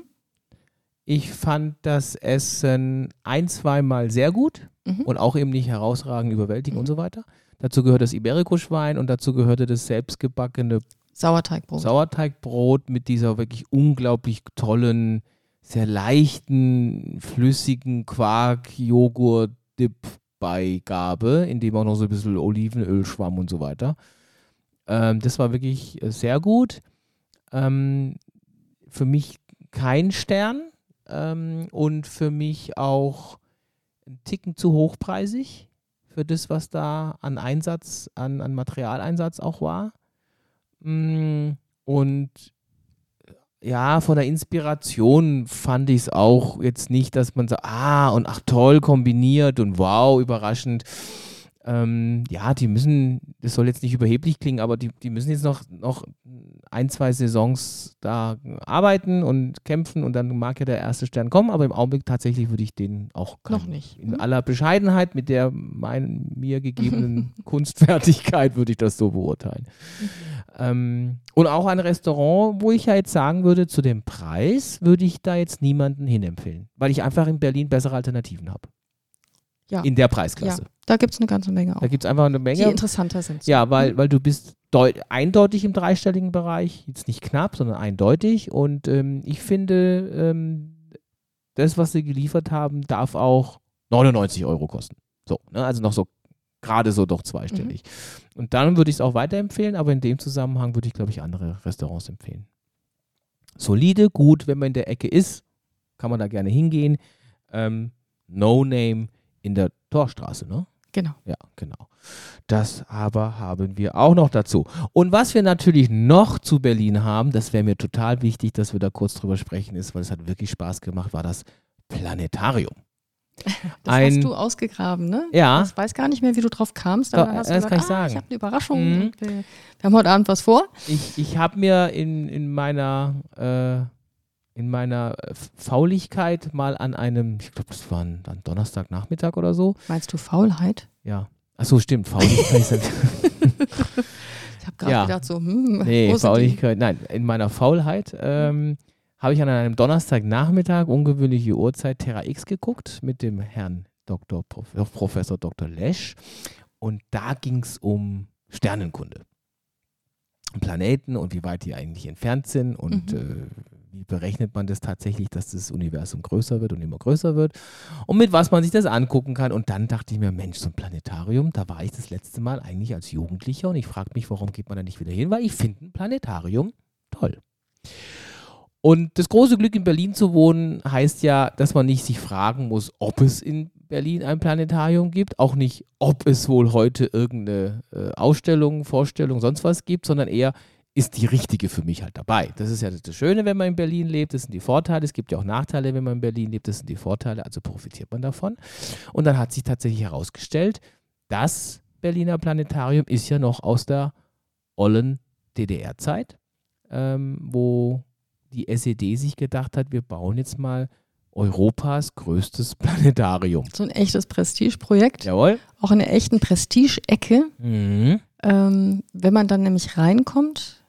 Ich fand das Essen ein, zweimal sehr gut Mhm. und auch eben nicht herausragend, überwältigend Mhm. und so weiter. Dazu gehört das Iberico-Schwein und dazu gehörte das selbstgebackene Sauerteigbrot. Sauerteigbrot mit dieser wirklich unglaublich tollen, sehr leichten, flüssigen Quark-Joghurt-Dip-Beigabe, in dem auch noch so ein bisschen Olivenöl schwamm und so weiter. Ähm, das war wirklich äh, sehr gut. Ähm, für mich kein Stern ähm, und für mich auch ein Ticken zu hochpreisig für das, was da an Einsatz, an, an Materialeinsatz auch war. Mm, Und ja, von der Inspiration fand ich es auch jetzt nicht, dass man sagt, ah, und ach toll kombiniert und wow, überraschend. Ähm, ja, die müssen, das soll jetzt nicht überheblich klingen, aber die, die müssen jetzt noch, noch ein, zwei Saisons da arbeiten und kämpfen und dann mag ja der erste Stern kommen, aber im Augenblick tatsächlich würde ich den auch Noch keinen- nicht. In aller Bescheidenheit mit der mein, mir gegebenen *laughs* Kunstfertigkeit würde ich das so beurteilen. Ähm, und auch ein Restaurant, wo ich ja jetzt sagen würde, zu dem Preis würde ich da jetzt niemanden hinempfehlen, weil ich einfach in Berlin bessere Alternativen habe. Ja. In der Preisklasse. Da gibt es eine ganze Menge auch. Da gibt es einfach eine die Menge. interessanter sind. Ja, weil, weil du bist deut eindeutig im dreistelligen Bereich, jetzt nicht knapp, sondern eindeutig. Und ähm, ich finde, ähm, das, was sie geliefert haben, darf auch 99 Euro kosten. So, ne? also noch so gerade so doch zweistellig. Und dann würde ich es auch weiterempfehlen, aber in dem Zusammenhang würde ich, glaube ich, andere Restaurants empfehlen. Solide, gut, wenn man in der Ecke ist, kann man da gerne hingehen. Ähm, no Name in der Torstraße, ne? Genau. Ja, genau. Das aber haben wir auch noch dazu. Und was wir natürlich noch zu Berlin haben, das wäre mir total wichtig, dass wir da kurz drüber sprechen, ist, weil es hat wirklich Spaß gemacht, war das Planetarium. *laughs* Das Ein- hast du ausgegraben, ne? Ja. Ich weiß gar nicht mehr, wie du drauf kamst, aber hast das gesagt, kann ich ah, sagen. ich habe eine Überraschung. Mhm. Wir, wir haben heute Abend was vor. Ich, ich habe mir in, in meiner äh, in meiner äh, Fauligkeit mal an einem, ich glaube, das war ein, ein Donnerstagnachmittag oder so. Meinst du Faulheit? Ja. Achso, stimmt, Fauligkeit *laughs* Ich habe gerade Ja. gedacht, so, hm, Nee? Fauligkeit, nein, in meiner Faulheit ähm, habe ich an einem Donnerstagnachmittag, ungewöhnliche Uhrzeit, Terra X geguckt mit dem Herrn Dr. Prof. Professor Dr. Lesch und da ging es um Sternenkunde. Planeten und wie weit die eigentlich entfernt sind und Mhm. äh, wie berechnet man das tatsächlich, dass das Universum größer wird und immer größer wird und mit was man sich das angucken kann. Und dann dachte ich mir, Mensch, so ein Planetarium, da war ich das letzte Mal eigentlich als Jugendlicher und ich frage mich, warum geht man da nicht wieder hin, weil ich finde ein Planetarium toll. Und das große Glück in Berlin zu wohnen heißt ja, dass man nicht sich fragen muss, ob es in Berlin ein Planetarium gibt, auch nicht, ob es wohl heute irgendeine äh, Ausstellung, Vorstellung, sonst was gibt, sondern eher, ist die richtige für mich halt dabei. Das ist ja das Schöne, wenn man in Berlin lebt, das sind die Vorteile. Es gibt ja auch Nachteile, wenn man in Berlin lebt, das sind die Vorteile, also profitiert man davon. Und dann hat sich tatsächlich herausgestellt, das Berliner Planetarium ist ja noch aus der ollen DDR-Zeit, ähm, wo die SED sich gedacht hat, wir bauen jetzt mal Europas größtes *laughs* Planetarium. So ein echtes Prestigeprojekt, Jawohl. auch in der echten Prestige-Ecke. Mhm. Ähm, wenn man dann nämlich reinkommt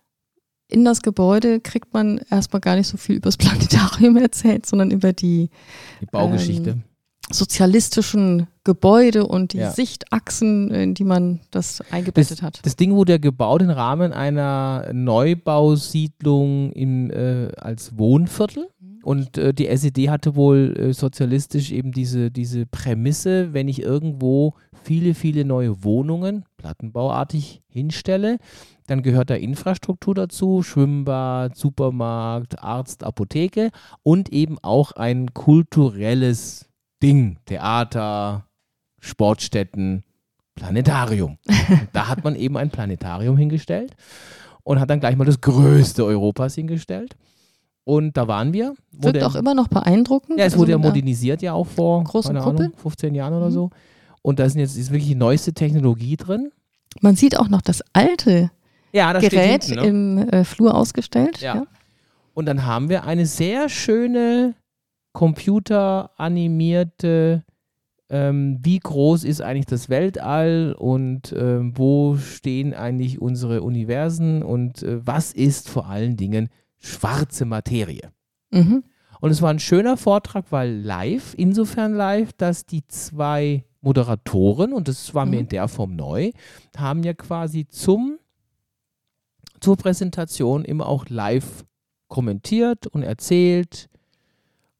in das Gebäude, kriegt man erstmal gar nicht so viel über das Planetarium *laughs* erzählt, sondern über die Die Baugeschichte. Ähm, sozialistischen Gebäude und die Ja. Sichtachsen, in die man das eingebettet hat. Das Ding wurde ja gebaut im Rahmen einer Neubausiedlung im, äh, als Wohnviertel. Und äh, die SED hatte wohl äh, sozialistisch eben diese, diese Prämisse, wenn ich irgendwo viele, viele neue Wohnungen, plattenbauartig, hinstelle, dann gehört da Infrastruktur dazu, Schwimmbad, Supermarkt, Arzt, Apotheke und eben auch ein kulturelles Ding, Theater, Sportstätten, Planetarium. *laughs* Da hat man eben ein Planetarium hingestellt und hat dann gleich mal das größte Europas hingestellt. Und da waren wir. Wirkt auch immer noch beeindruckend. Ja, es Also wurde ja mit einer modernisiert ja auch vor großen. Ahnung, 15 Jahren oder Mhm. so. Und da sind jetzt ist wirklich die neueste Technologie drin. Man sieht auch noch das alte Ja, da Gerät hinten, ne? im äh, Flur ausgestellt. Ja. Ja. Und dann haben wir eine sehr schöne computeranimierte, ähm, wie groß ist eigentlich das Weltall und ähm, wo stehen eigentlich unsere Universen und äh, was ist vor allen Dingen schwarze Materie. Mhm. Und es war ein schöner Vortrag, weil live, insofern live, dass die zwei Moderatoren, und das war mir Mhm. in der Form neu, haben ja quasi zum, zur Präsentation immer auch live kommentiert und erzählt,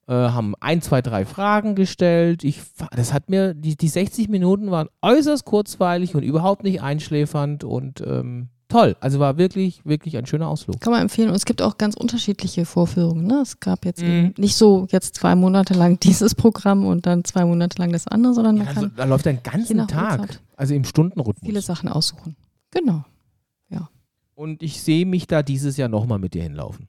äh, haben ein, zwei, drei Fragen gestellt. Ich, das hat mir, die, die 60 Minuten waren äußerst kurzweilig und überhaupt nicht einschläfernd und ähm, toll. Also war wirklich, wirklich ein schöner Ausflug. Kann man empfehlen. Und es gibt auch ganz unterschiedliche Vorführungen. Ne? Es gab jetzt Mhm. nicht so jetzt zwei Monate lang *laughs* dieses Programm und dann zwei Monate lang das andere, sondern man Ja, also, kann da läuft je ganzen Tag, Uhrzeit also im Stundenrhythmus. viele Sachen aussuchen. Genau. Und ich sehe mich da dieses Jahr nochmal mit dir hinlaufen.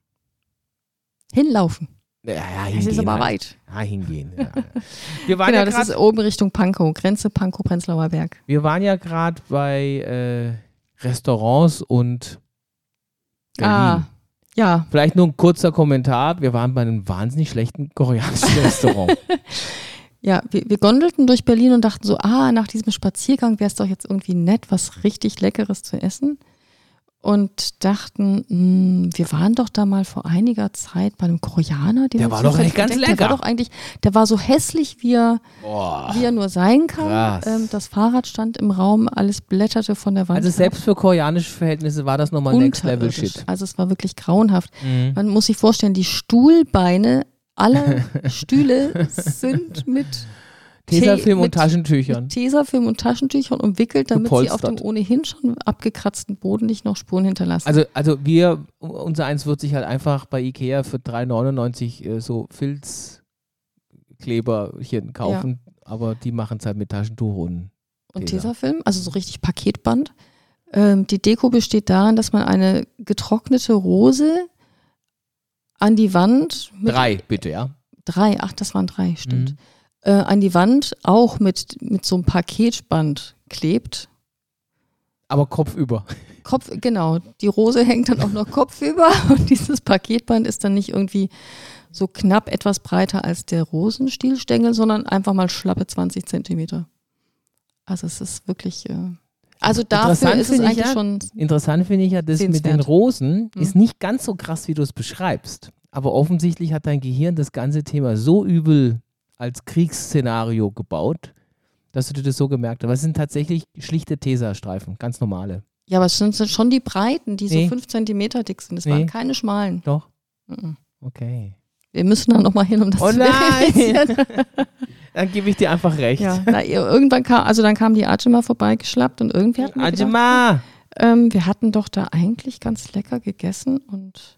Hinlaufen. Ja, ja, Das hingehen. ist aber halt. weit. Ja, hingehen. Ja. *laughs* Wir waren Genau, ja das grad- ist oben Richtung Pankow, Grenze Pankow-Prenzlauer Berg. wir waren ja gerade bei äh, Restaurants und Berlin. Ah, ja. Vielleicht nur ein kurzer Kommentar. Wir waren bei einem wahnsinnig schlechten koreanischen *laughs* Restaurant. Ja, wir, wir gondelten durch Berlin und dachten so, ah, nach diesem Spaziergang wäre es doch jetzt irgendwie nett, was richtig Leckeres zu essen. Und dachten, mh, wir waren doch da mal vor einiger Zeit bei einem Koreaner. Den Der war doch eigentlich ganz entdeckt. Der lecker. war doch eigentlich, der war so hässlich, wie er, Boah. wie er nur sein kann. Ähm, das Fahrrad stand im Raum, alles blätterte von der Wand. Also selbst für koreanische Verhältnisse war das nochmal Next Level. Shit. Also es war wirklich grauenhaft. Mhm. Man muss sich vorstellen, die Stuhlbeine, alle *laughs* Stühle sind mit Tesafilm und Taschentüchern. Tesafilm und Taschentüchern umwickelt, damit sie auf Gepolstert. dem ohnehin schon abgekratzten Boden nicht noch Spuren hinterlassen. Also, also wir, unser eins wird sich halt einfach bei Ikea für 3,99 äh, so Filzkleberchen kaufen, aber die machen es halt mit Taschentuch und und Tesa. Tesafilm, also so richtig Paketband. Ähm, die Deko besteht darin, dass man eine getrocknete Rose an die Wand mit drei, bitte, ja. drei, ach, das waren drei, stimmt. Mhm. Äh, an die Wand auch mit, mit so einem Paketband klebt. Aber kopfüber. Kopf, genau. Die Rose *laughs* hängt dann auch noch kopfüber *laughs* und dieses Paketband ist dann nicht irgendwie so knapp etwas breiter als der Rosenstielstängel, sondern einfach mal schlappe 20 Zentimeter. Also es ist wirklich, äh, also dafür ist es eigentlich ja- schon, Interessant finde ich ja, das mit den. Rosen Mhm. ist nicht ganz so krass, wie du es beschreibst. Aber offensichtlich hat dein Gehirn das ganze Thema so übel als Kriegsszenario gebaut, dass du dir das so gemerkt hast. Aber es sind tatsächlich schlichte Tesastreifen, ganz normale. ja, aber es sind schon die Breiten, die Nee. so fünf Zentimeter dick sind. Es Nee. waren keine schmalen. Doch? Mhm. Okay. Wir müssen da nochmal hin, um das Oh zu nein! *laughs* Dann gebe ich dir einfach recht. Ja, na, irgendwann kam, also dann kam die Ajima vorbeigeschlappt und irgendwie hatten wir gedacht, Ajima! Ähm, wir hatten doch da eigentlich ganz lecker gegessen und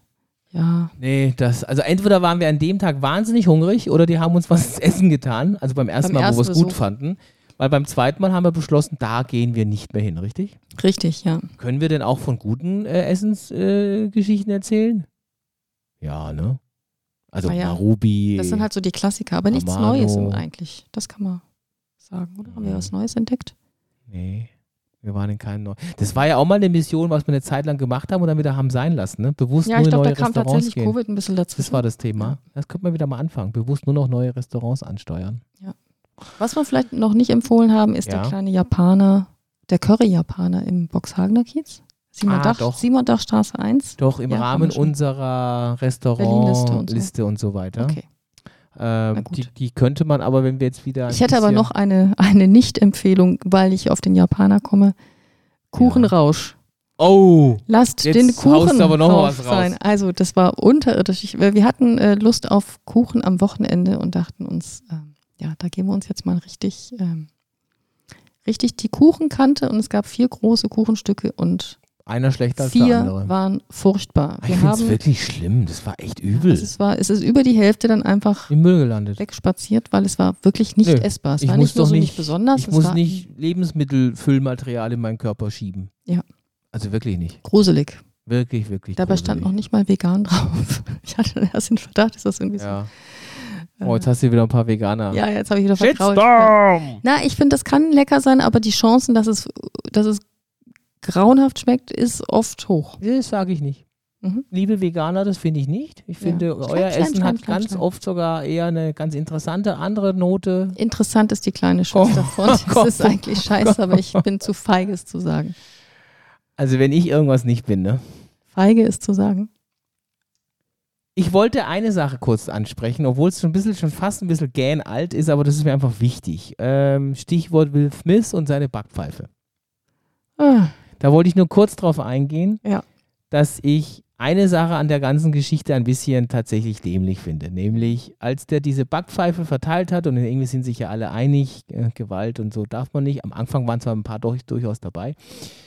ja, Nee, das, also entweder waren wir an dem Tag wahnsinnig hungrig oder die haben uns was zu *laughs* essen getan. Also beim ersten Beim Mal, wo wir es gut fanden. Weil beim zweiten Mal haben wir beschlossen, da gehen wir nicht mehr hin, richtig? richtig, ja. Können wir denn auch von guten äh, Essensgeschichten äh, erzählen? Ja, ne? Also Ah ja. Marubi. Das sind halt so die Klassiker, aber nichts Amano. Neues im eigentlich. Das kann man sagen, oder? Haben wir was Neues entdeckt? Nee, wir waren in keinem Neu. Das war ja auch mal eine Mission, was wir eine Zeit lang gemacht haben und dann wieder haben sein lassen, ne? Bewusst Ja, nur ich glaube, neue da kam Restaurants tatsächlich gehen. Covid ein bisschen Das dazwischen. war das Thema. Das könnte man wieder mal anfangen. Bewusst nur noch neue Restaurants ansteuern. Was wir vielleicht noch nicht empfohlen haben, ist Ja. der kleine Japaner, der Curry-Japaner im Boxhagener Kiez. Simon, Ah, Dach, doch. Simon Dachstraße 1. Doch, im Ja, Rahmen unserer Restaurantliste und so. und so weiter. Okay. Ähm, die, die könnte man aber, wenn wir jetzt wieder. Ich hätte aber noch eine, eine Nicht-Empfehlung, weil ich auf den Japaner komme. Kuchenrausch. Oh, Lasst den Kuchen aber noch was raus. sein. Also das war unterirdisch. Ich, wir hatten äh, Lust auf Kuchen am Wochenende und dachten uns, ähm, ja, da geben wir uns jetzt mal richtig, ähm, richtig die Kuchenkante und es gab vier große Kuchenstücke und einer schlechter als der vier andere. waren furchtbar. ich Wir finde es wirklich schlimm. Das war echt übel. es, ist, war, es ist über die Hälfte dann einfach Im Müll gelandet. wegspaziert, weil es war wirklich nicht Nö, essbar. Es ich war muss nicht nur doch so nicht- nicht besonders, Ich es muss war nicht Lebensmittelfüllmaterial in meinen Körper schieben. Ja. Also wirklich nicht. gruselig. Wirklich, wirklich. Dabei stand noch gruselig. nicht mal vegan drauf. *laughs* Ich hatte erst den Verdacht, ist das irgendwie Ja. so. Oh, jetzt hast du wieder ein paar Veganer. Ja, jetzt habe ich wieder vertraut. Shitstorm! Na, ich finde, das kann lecker sein, aber die Chancen, dass es, dass es grauenhaft schmeckt, ist oft hoch. Das sage ich nicht. Mhm. Liebe Veganer, das finde ich nicht. Ich Ja. finde, Schleim, euer Schleim, Essen Schleim, hat Schleim, ganz oft sogar eher eine ganz interessante andere Note. Interessant ist die kleine Schwester Oh, von. *laughs* Das Gott, ist eigentlich oh scheiße, Gott. aber ich bin zu feige, es zu sagen. Also wenn ich irgendwas nicht bin, ne? Feige ist zu sagen. Ich wollte eine Sache kurz ansprechen, obwohl es schon ein bisschen, schon fast ein bisschen gähn alt ist, aber das ist mir einfach wichtig. Ähm, Stichwort Will Smith und seine Backpfeife. Ah, Da wollte ich nur kurz drauf eingehen, Ja. dass ich eine Sache an der ganzen Geschichte ein bisschen tatsächlich dämlich finde. Nämlich, als der diese Backpfeife verteilt hat und irgendwie sind sich ja alle einig, äh, Gewalt und so darf man nicht. Am Anfang waren zwar ein paar durch, durchaus dabei.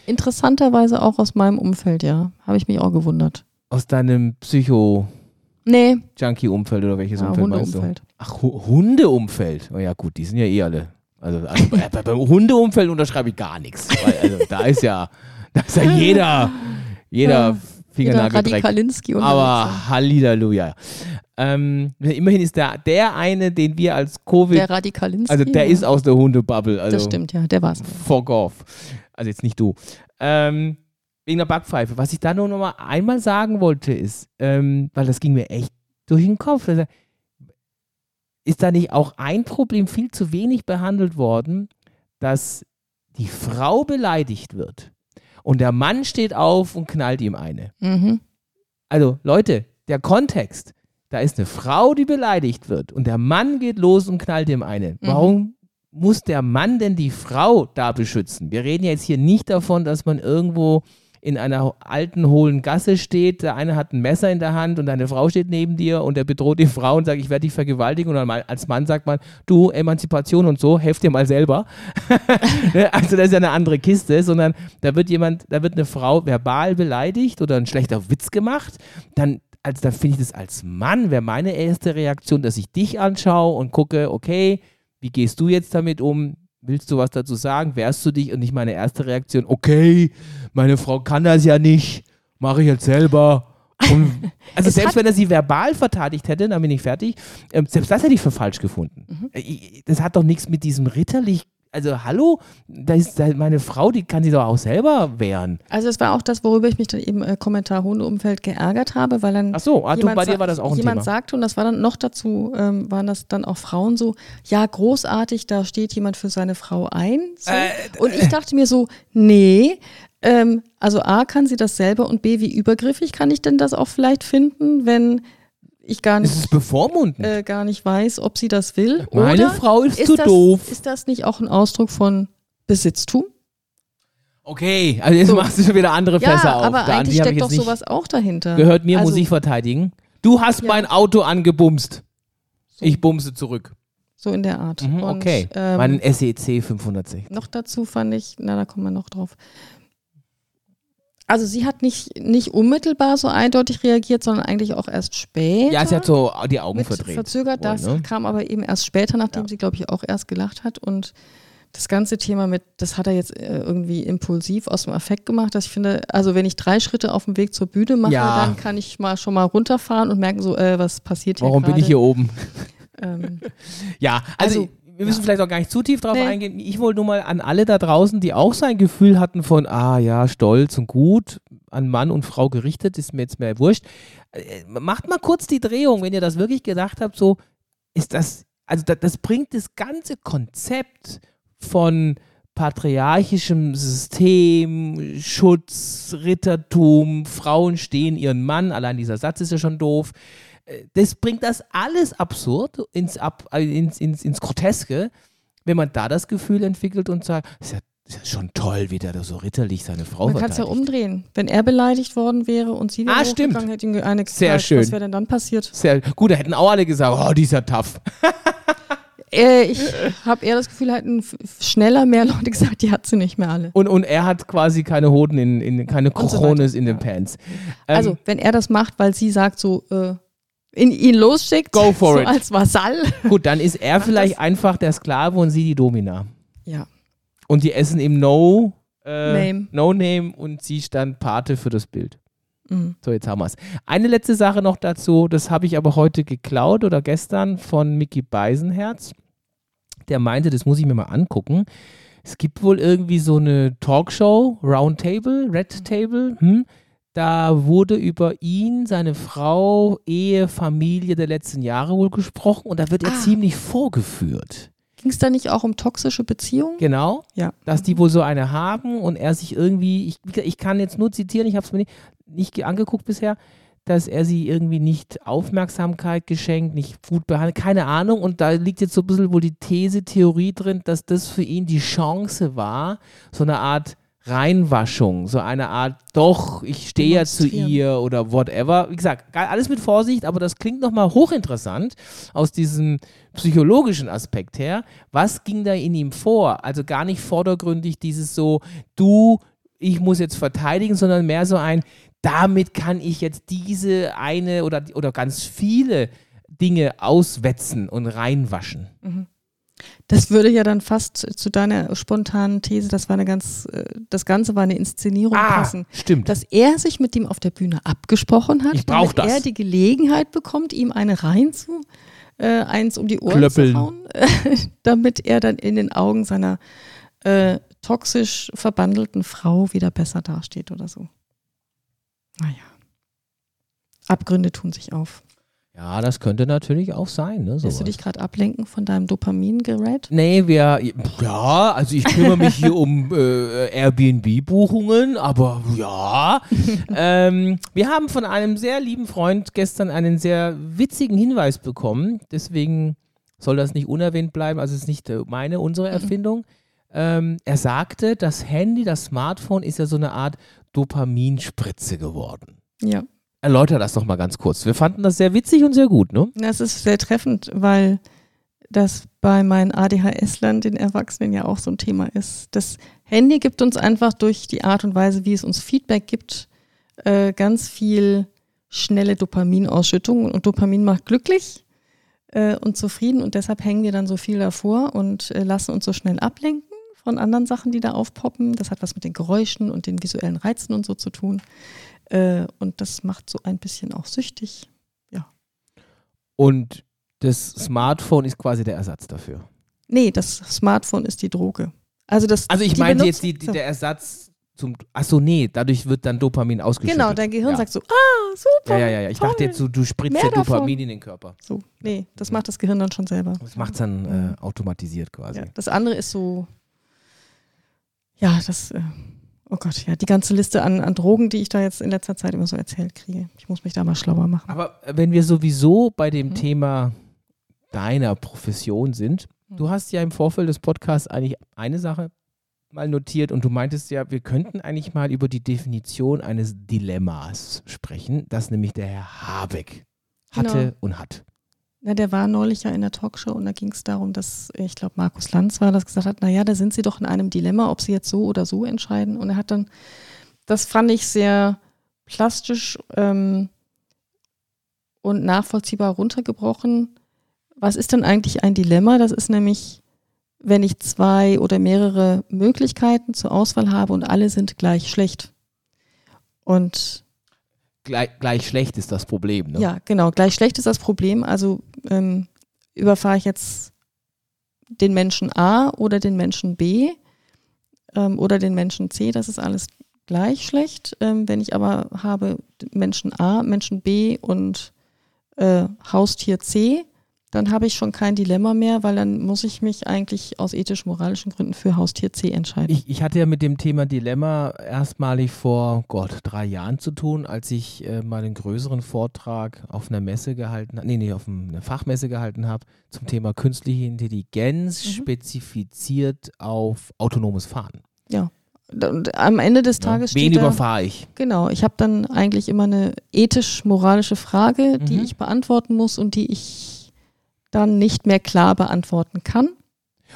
interessanterweise auch aus meinem Umfeld, ja. Habe ich mich auch gewundert. Aus deinem Psycho-Junkie-Umfeld Nee, oder welches ja, Umfeld meinst du? Hundeumfeld. Ach, Hu Hundeumfeld. Oh ja, gut, die sind ja eh alle. Also, also bei, bei- beim Hundeumfeld unterschreibe ich gar nichts. Weil, also, da ist ja, da ist ja jeder, jeder Fingernagel. Radikalinski. Aber Halleluja. Ähm, immerhin ist der, der eine, den wir als Covid, der Radikalinski. also der ja. ist aus der Hundebubble. Also Das stimmt, ja, der war's. fuck off. Also jetzt nicht du. Ähm, wegen der Backpfeife. Was ich da nur noch mal einmal sagen wollte, ist, ähm, weil das ging mir echt durch den Kopf. Ist da nicht auch ein Problem viel zu wenig behandelt worden, dass die Frau beleidigt wird und der Mann steht auf und knallt ihm eine? Mhm. Also Leute, der Kontext, da ist eine Frau, die beleidigt wird und der Mann geht los und knallt ihm eine. Warum muss der Mann denn die Frau da beschützen? Wir reden jetzt hier nicht davon, dass man irgendwo in einer alten, hohlen Gasse steht, der eine hat ein Messer in der Hand und deine Frau steht neben dir und er bedroht die Frau und sagt, ich werde dich vergewaltigen und als Mann sagt man, du, Emanzipation und so, helft dir mal selber. *laughs* Ne, also das ist ja eine andere Kiste, sondern da wird jemand, da wird eine Frau verbal beleidigt oder ein schlechter Witz gemacht, dann also da finde ich das als Mann, wäre meine erste Reaktion, dass ich dich anschaue und gucke, okay, wie gehst du jetzt damit um? Willst du was dazu sagen? Wehrst du dich? Und nicht meine erste Reaktion, okay, meine Frau kann das ja nicht, mache ich jetzt selber. Und, *laughs* also Es selbst wenn er sie verbal verteidigt hätte, dann bin ich fertig. Ähm, selbst das hätte ich für falsch gefunden. Mhm. Äh, ich- Das hat doch nichts mit diesem ritterlich. Also hallo, da ist da meine Frau, die kann sich doch auch selber wehren. Also es war auch das, worüber ich mich dann eben äh, Kommentar Hundeumfeld geärgert habe, weil dann Ach so, ah, du, bei dir war das auch ein jemand Thema. sagte, und das war dann noch dazu, ähm, waren das dann auch Frauen so, ja, großartig, da steht jemand für seine Frau ein. So. Äh, und ich dachte mir so, nee, ähm, also A, kann sie das selber und B, wie übergriffig kann ich denn das auch vielleicht finden, wenn ich gar nicht, ist bevormundend. äh, gar nicht weiß, ob sie das will. Meine Frau ist, ist zu das, doof. Ist das nicht auch ein Ausdruck von Besitztum? Okay, also jetzt So. machst du schon wieder andere Ja, Fässer auf. aber Da- eigentlich steckt doch sowas auch dahinter. Gehört mir, muss Also- ich verteidigen. Du hast Ja. mein Auto angebumst. Ich bumse zurück. So in der Art. Mhm, Und, okay. ähm, Meinen SEC 560. Noch dazu fand ich, na, da kommen wir noch drauf. Also sie hat nicht, nicht unmittelbar so eindeutig reagiert, sondern eigentlich auch erst später. Ja, sie hat so die Augen mit verdreht. verzögert. wohl, Das ne? kam aber eben erst später, nachdem Ja. sie, glaube ich, auch erst gelacht hat. Und das ganze Thema mit, das hat er jetzt äh, irgendwie impulsiv aus dem Affekt gemacht, dass ich finde, also wenn ich drei Schritte auf dem Weg zur Bühne mache, Ja. dann kann ich mal schon mal runterfahren und merken so, äh, was passiert hier Warum bin ich hier oben? Ähm, *laughs* Ja, also, Also, wir müssen vielleicht auch gar nicht zu tief drauf Nee. eingehen. Ich wollte nur mal an alle da draußen, die auch so ein Gefühl hatten von, ah ja, stolz und gut, an Mann und Frau gerichtet, ist mir jetzt mehr wurscht. Äh, Macht mal kurz die Drehung, wenn ihr das wirklich gedacht habt, so ist das, also das, das bringt das ganze Konzept von patriarchischem System, Schutz, Rittertum, Frauen stehen ihren Mann, allein dieser Satz ist ja schon doof. Das bringt das alles absurd ins, Ab, äh, ins, ins, ins Groteske, wenn man da das Gefühl entwickelt und sagt, ist ja ist schon toll, wie der da so ritterlich seine Frau Man kann es ja umdrehen. Wenn er beleidigt worden wäre und sie Ah, stimmt. hätte ihm eine Sehr geknallt. schön. Was wäre denn dann passiert? Sehr gut, da hätten auch alle gesagt, oh, dieser tough. *laughs* Äh, ich habe eher das Gefühl, hätten schneller mehr Leute gesagt, die hat sie nicht mehr alle. Und, und er hat quasi keine Hoden in, in keine Und so in den Ja. Pants. Ähm, Also, wenn er das macht, weil sie sagt, so äh, in ihn losschickt, Go for so it. als Vasall. gut, dann ist er *laughs* Macht vielleicht einfach der Sklave und sie die Domina. Ja. Und die essen ihm No, äh, Name. no Name und sie stand Pate für das Bild. Mhm. So, jetzt haben wir es. Eine letzte Sache noch dazu, das habe ich aber heute geklaut oder gestern von Mickey Beisenherz. Der meinte, das muss ich mir mal angucken. Es gibt wohl irgendwie so eine Talkshow, Roundtable, Red Table. Hm? Da wurde über ihn, seine Frau, Ehe, Familie der letzten Jahre wohl gesprochen und da wird er Ah. ziemlich vorgeführt. Ging es da nicht auch um toxische Beziehungen? Genau Ja. dass die wohl so eine haben und er sich irgendwie, ich, ich kann jetzt nur zitieren, ich habe es mir nicht, nicht ge- angeguckt bisher, dass er sie irgendwie nicht Aufmerksamkeit geschenkt, nicht gut behandelt, keine Ahnung. Und da liegt jetzt so ein bisschen wohl die These, Theorie drin, dass das für ihn die Chance war, so eine Art Reinwaschung, so eine Art, doch, ich stehe ja zu ihr oder whatever. Wie gesagt, alles mit Vorsicht, aber das klingt nochmal hochinteressant aus diesem psychologischen Aspekt her. Was ging da in ihm vor? Also gar nicht vordergründig dieses so, du, ich muss jetzt verteidigen, sondern mehr so ein, damit kann ich jetzt diese eine oder, oder ganz viele Dinge auswetzen und reinwaschen. Das würde ja dann fast zu deiner spontanen These, das war eine ganz, äh, das Ganze war eine Inszenierung passen. stimmt. Dass er sich mit ihm auf der Bühne abgesprochen hat, Ich damit das. er die Gelegenheit bekommt, ihm eine rein zu, äh, eins um die Ohren Klöppeln. zu hauen, *laughs* damit er dann in den Augen seiner äh, toxisch verbandelten Frau wieder besser dasteht oder so. Naja. Abgründe tun sich auf. Ja, das könnte natürlich auch sein. Ne, Willst du dich gerade ablenken von deinem Dopamin-Gerät? Nee, wir, ja, also ich kümmere mich hier um äh, Airbnb-Buchungen, aber ja. *laughs* ähm, wir haben von einem sehr lieben Freund gestern einen sehr witzigen Hinweis bekommen. Deswegen soll das nicht unerwähnt bleiben. Also es ist nicht äh, meine, unsere Erfindung. Ähm, er sagte, das Handy, das Smartphone ist ja so eine Art Dopaminspritze geworden. Ja. Erläuter das doch mal ganz kurz. Wir fanden das sehr witzig und sehr gut, ne? Das ist sehr treffend, weil das bei meinen ADHS-Lern, den Erwachsenen, ja auch so ein Thema ist. Das Handy gibt uns einfach durch die Art und Weise, wie es uns Feedback gibt, äh, ganz viel schnelle Dopaminausschüttung. Und Dopamin macht glücklich äh, und zufrieden und deshalb hängen wir dann so viel davor und äh, lassen uns so schnell ablenken von anderen Sachen, die da aufpoppen. Das hat was mit den Geräuschen und den visuellen Reizen und so zu tun. Äh, und das macht so ein bisschen auch süchtig. Und das Smartphone ist quasi der Ersatz dafür. Nee, das Smartphone ist die Droge. Also, das, Also ich meinte Benutzung- jetzt die, die, der Ersatz zum. Achso, nee, dadurch wird dann Dopamin ausgeschüttet. Genau, dein Gehirn ja. sagt so, ah, super. Ja, ja, ja. ja. Ich toll. dachte jetzt, so, du spritzt ja davon. Dopamin in den Körper. So, nee, das macht das Gehirn dann schon selber. Das macht es dann äh, automatisiert quasi. Ja, das andere ist so, ja, das, äh, oh Gott, ja, die ganze Liste an, an Drogen, die ich da jetzt in letzter Zeit immer so erzählt kriege. Ich muss mich da mal schlauer machen. Aber wenn wir sowieso bei dem Mhm. Thema deiner Profession sind, Mhm. du hast ja im Vorfeld des Podcasts eigentlich eine Sache mal notiert und du meintest ja, wir könnten eigentlich mal über die Definition eines Dilemmas sprechen, das nämlich der Herr Habeck hatte Genau. und hat. Na, der war neulich ja in der Talkshow und da ging es darum, dass, ich glaube, Markus Lanz war, das gesagt hat, naja, da sind sie doch in einem Dilemma, ob sie jetzt so oder so entscheiden. Und er hat dann, das fand ich sehr plastisch ähm, und nachvollziehbar runtergebrochen. Was ist denn eigentlich ein Dilemma? Das ist nämlich, wenn ich zwei oder mehrere Möglichkeiten zur Auswahl habe und alle sind gleich schlecht. Und Gleich, gleich schlecht ist das Problem. Ne? ja, genau. Gleich schlecht ist das Problem. Also ähm, überfahre ich jetzt den Menschen A oder den Menschen B ähm, oder den Menschen C, das ist alles gleich schlecht. Ähm, wenn ich aber habe Menschen A, Menschen B und äh, Haustier C, dann habe ich schon kein Dilemma mehr, weil dann muss ich mich eigentlich aus ethisch-moralischen Gründen für Haustier C entscheiden. Ich, ich hatte ja mit dem Thema Dilemma erstmalig vor Gott drei Jahren zu tun, als ich äh, mal einen größeren Vortrag auf einer Messe gehalten habe, nee, nee, auf einer Fachmesse gehalten habe zum Thema künstliche Intelligenz, Mhm. spezifiziert auf autonomes Fahren. Und am Ende des Ja. Tages Wen steht da, überfahre ich? genau, ich habe dann eigentlich immer eine ethisch-moralische Frage, die Mhm. ich beantworten muss und die ich dann nicht mehr klar beantworten kann.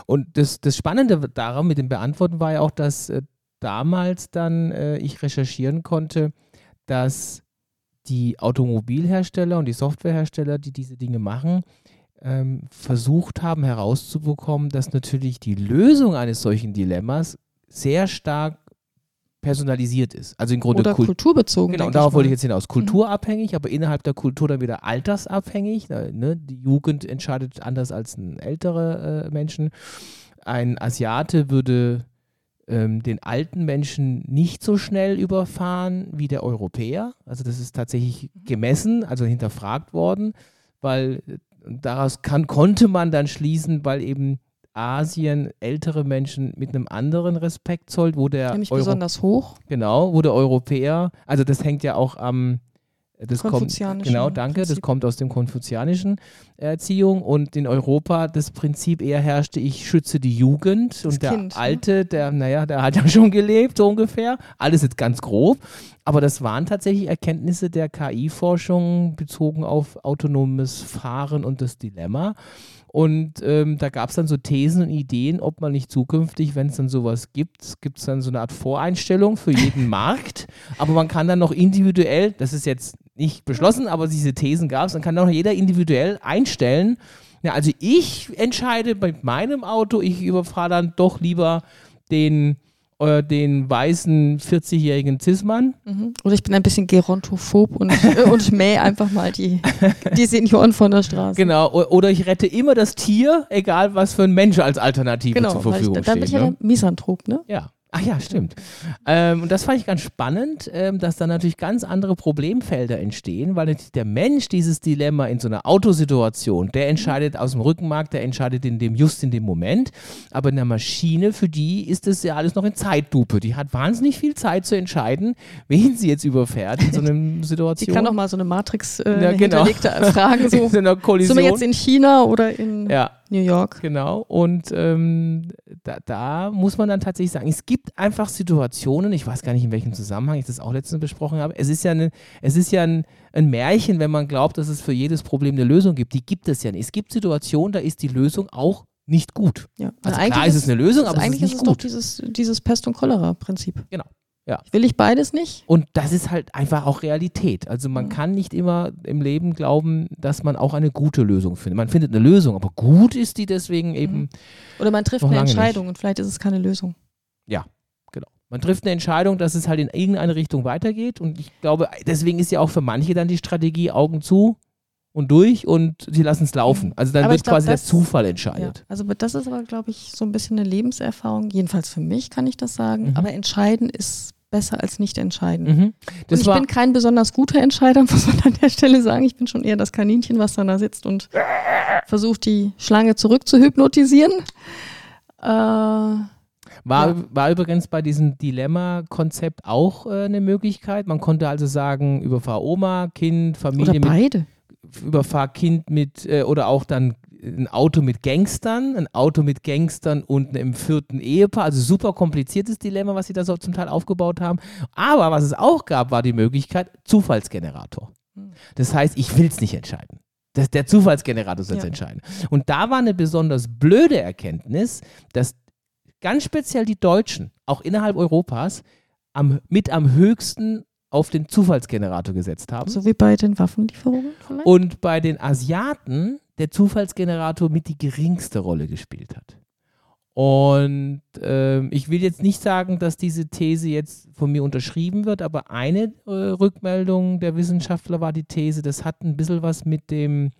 Und das, das Spannende daran mit dem Beantworten war ja auch, dass äh, damals dann äh, ich recherchieren konnte, dass die Automobilhersteller und die Softwarehersteller, die diese Dinge machen, ähm, versucht haben herauszubekommen, dass natürlich die Lösung eines solchen Dilemmas sehr stark personalisiert ist. Also im Grunde Oder Kult- kulturbezogen. Genau, darauf ich wollte ich jetzt hinaus. Kulturabhängig, aber innerhalb der Kultur dann wieder altersabhängig. Ne? Die Jugend entscheidet anders als ein ältere äh, Menschen. Ein Asiate würde ähm, den alten Menschen nicht so schnell überfahren wie der Europäer. Also das ist tatsächlich gemessen, also hinterfragt worden, weil äh, daraus kann, konnte man dann schließen, weil eben Asien ältere Menschen mit einem anderen Respekt zollt, wo der Nämlich Euro besonders hoch. Genau, wo der Europäer, also das hängt ja auch am, das kommt, Konfuzianischen genau, danke, das Prinzip. kommt aus dem konfuzianischen Erziehung und in Europa das Prinzip eher herrschte, ich schütze die Jugend und der Kind, ne? Alte, der, naja, der hat ja *laughs* schon gelebt, so ungefähr, alles jetzt ganz grob, aber das waren tatsächlich Erkenntnisse der KI-Forschung bezogen auf autonomes Fahren und das Dilemma. Und ähm, da gab es dann so Thesen und Ideen, ob man nicht zukünftig, wenn es dann sowas gibt, gibt es dann so eine Art Voreinstellung für jeden *laughs* Markt. Aber man kann dann noch individuell, das ist jetzt nicht beschlossen, aber diese Thesen gab es, dann kann auch jeder individuell einstellen. Ja, also ich entscheide bei meinem Auto, ich überfahre dann doch lieber den, äh, den weißen 40-jährigen Cis-Mann. Mhm. Oder ich bin ein bisschen gerontophob und, äh, und mäh einfach mal die, die Senioren von der Straße. Genau, oder ich rette immer das Tier, egal was für ein Mensch als Alternative Genau, zur weil ich, Verfügung da, da bin steht. ich ja ne? Misanthrop, ne? Ja. Ach ja, stimmt. Ähm, und das fand ich ganz spannend, ähm, dass da natürlich ganz andere Problemfelder entstehen, weil natürlich der Mensch dieses Dilemma in so einer Autosituation, der entscheidet aus dem Rückenmark, der entscheidet in dem just in dem Moment. Aber in der Maschine, für die ist das ja alles noch in Zeitlupe. Die hat wahnsinnig viel Zeit zu entscheiden, wen sie jetzt überfährt in so einer *laughs* Die Situation. kann doch mal so eine Matrix äh, Ja, genau. hinterlegte Fragen, *laughs* so, in so einer sind Kollision. wir jetzt in China oder in ja. New York? Genau, und ähm, da, da muss man dann tatsächlich sagen, es gibt einfach Situationen, ich weiß gar nicht, in welchem Zusammenhang ich das auch letztens besprochen habe, es ist ja, eine, es ist ja ein, ein Märchen, wenn man glaubt, dass es für jedes Problem eine Lösung gibt. Die gibt es ja nicht. Es gibt Situationen, da ist die Lösung auch nicht gut. Ja. Also eigentlich klar ist es eine Lösung, aber es ist eigentlich nicht ist es doch gut. dieses, dieses Pest- und Cholera-Prinzip. Genau. Ja. Will ich beides nicht? Und das ist halt einfach auch Realität. Also man Mhm. kann nicht immer im Leben glauben, dass man auch eine gute Lösung findet. Man findet eine Lösung, aber gut ist die deswegen eben Oder man trifft eine lange nicht. Entscheidung und vielleicht ist es keine Lösung. Genau. Man trifft eine Entscheidung, dass es halt in irgendeine Richtung weitergeht. Und ich glaube, deswegen ist ja auch für manche dann die Strategie Augen zu und durch und sie lassen es laufen. Also dann Aber wird glaub, quasi der Zufall Ja. entscheidet. Also das ist aber, glaube ich, so ein bisschen eine Lebenserfahrung. Jedenfalls für mich kann ich das sagen. Mhm. Aber entscheiden ist besser als nicht entscheiden. Mhm. Ich bin kein besonders guter Entscheider, *laughs* muss man an der Stelle sagen. Ich bin schon eher das Kaninchen, was dann da sitzt und versucht, die Schlange zurück zu hypnotisieren. Äh, war, war übrigens bei diesem Dilemma-Konzept auch äh, eine Möglichkeit. Man konnte also sagen, überfahr Oma, Kind, oder Familie mit beide. überfahr Kind mit äh, oder auch dann ein Auto mit Gangstern, ein Auto mit Gangstern und einem vierten Ehepaar. Also super kompliziertes Dilemma, was sie da so zum Teil aufgebaut haben. Aber was es auch gab, war die Möglichkeit Zufallsgenerator. Das heißt, ich will es nicht entscheiden. Das, der Zufallsgenerator soll es Ja. entscheiden. Und da war eine besonders blöde Erkenntnis, dass ganz speziell die Deutschen, auch innerhalb Europas, am, mit am höchsten auf den Zufallsgenerator gesetzt haben. So wie bei den Waffenlieferungen vielleicht. Und bei den Asiaten der Zufallsgenerator mit die geringste Rolle gespielt hat. Und ähm, ich will jetzt nicht sagen, dass diese These jetzt von mir unterschrieben wird, aber eine äh, Rückmeldung der Wissenschaftler war die These, das hat ein bisschen was mit dem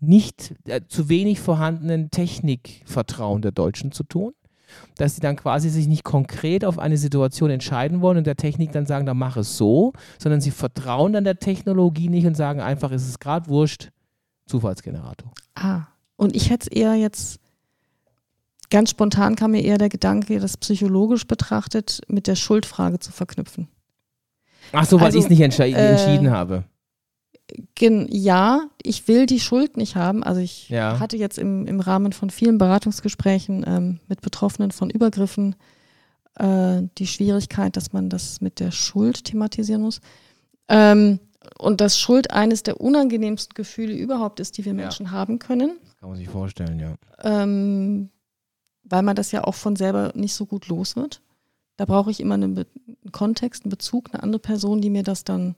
nicht äh, zu wenig vorhandenen Technikvertrauen der Deutschen zu tun. Dass sie dann quasi sich nicht konkret auf eine Situation entscheiden wollen und der Technik dann sagen, dann mach es so, sondern sie vertrauen dann der Technologie nicht und sagen einfach, es ist gerade wurscht, Zufallsgenerator. Ah, und ich hätte es eher jetzt, ganz spontan kam mir eher der Gedanke, das psychologisch betrachtet mit der Schuldfrage zu verknüpfen. Ach so, weil Also, ich es nicht äh, entschieden habe. Ja, ich will die Schuld nicht haben. Also ich Ja. hatte jetzt im, im Rahmen von vielen Beratungsgesprächen ähm, mit Betroffenen von Übergriffen äh, die Schwierigkeit, dass man das mit der Schuld thematisieren muss. Ähm, und dass Schuld eines der unangenehmsten Gefühle überhaupt ist, die wir Menschen haben können. Kann man sich vorstellen, ja. ähm, weil man das ja auch von selber nicht so gut los wird. Da brauche ich immer einen, Be einen Kontext, einen Bezug, eine andere Person, die mir das dann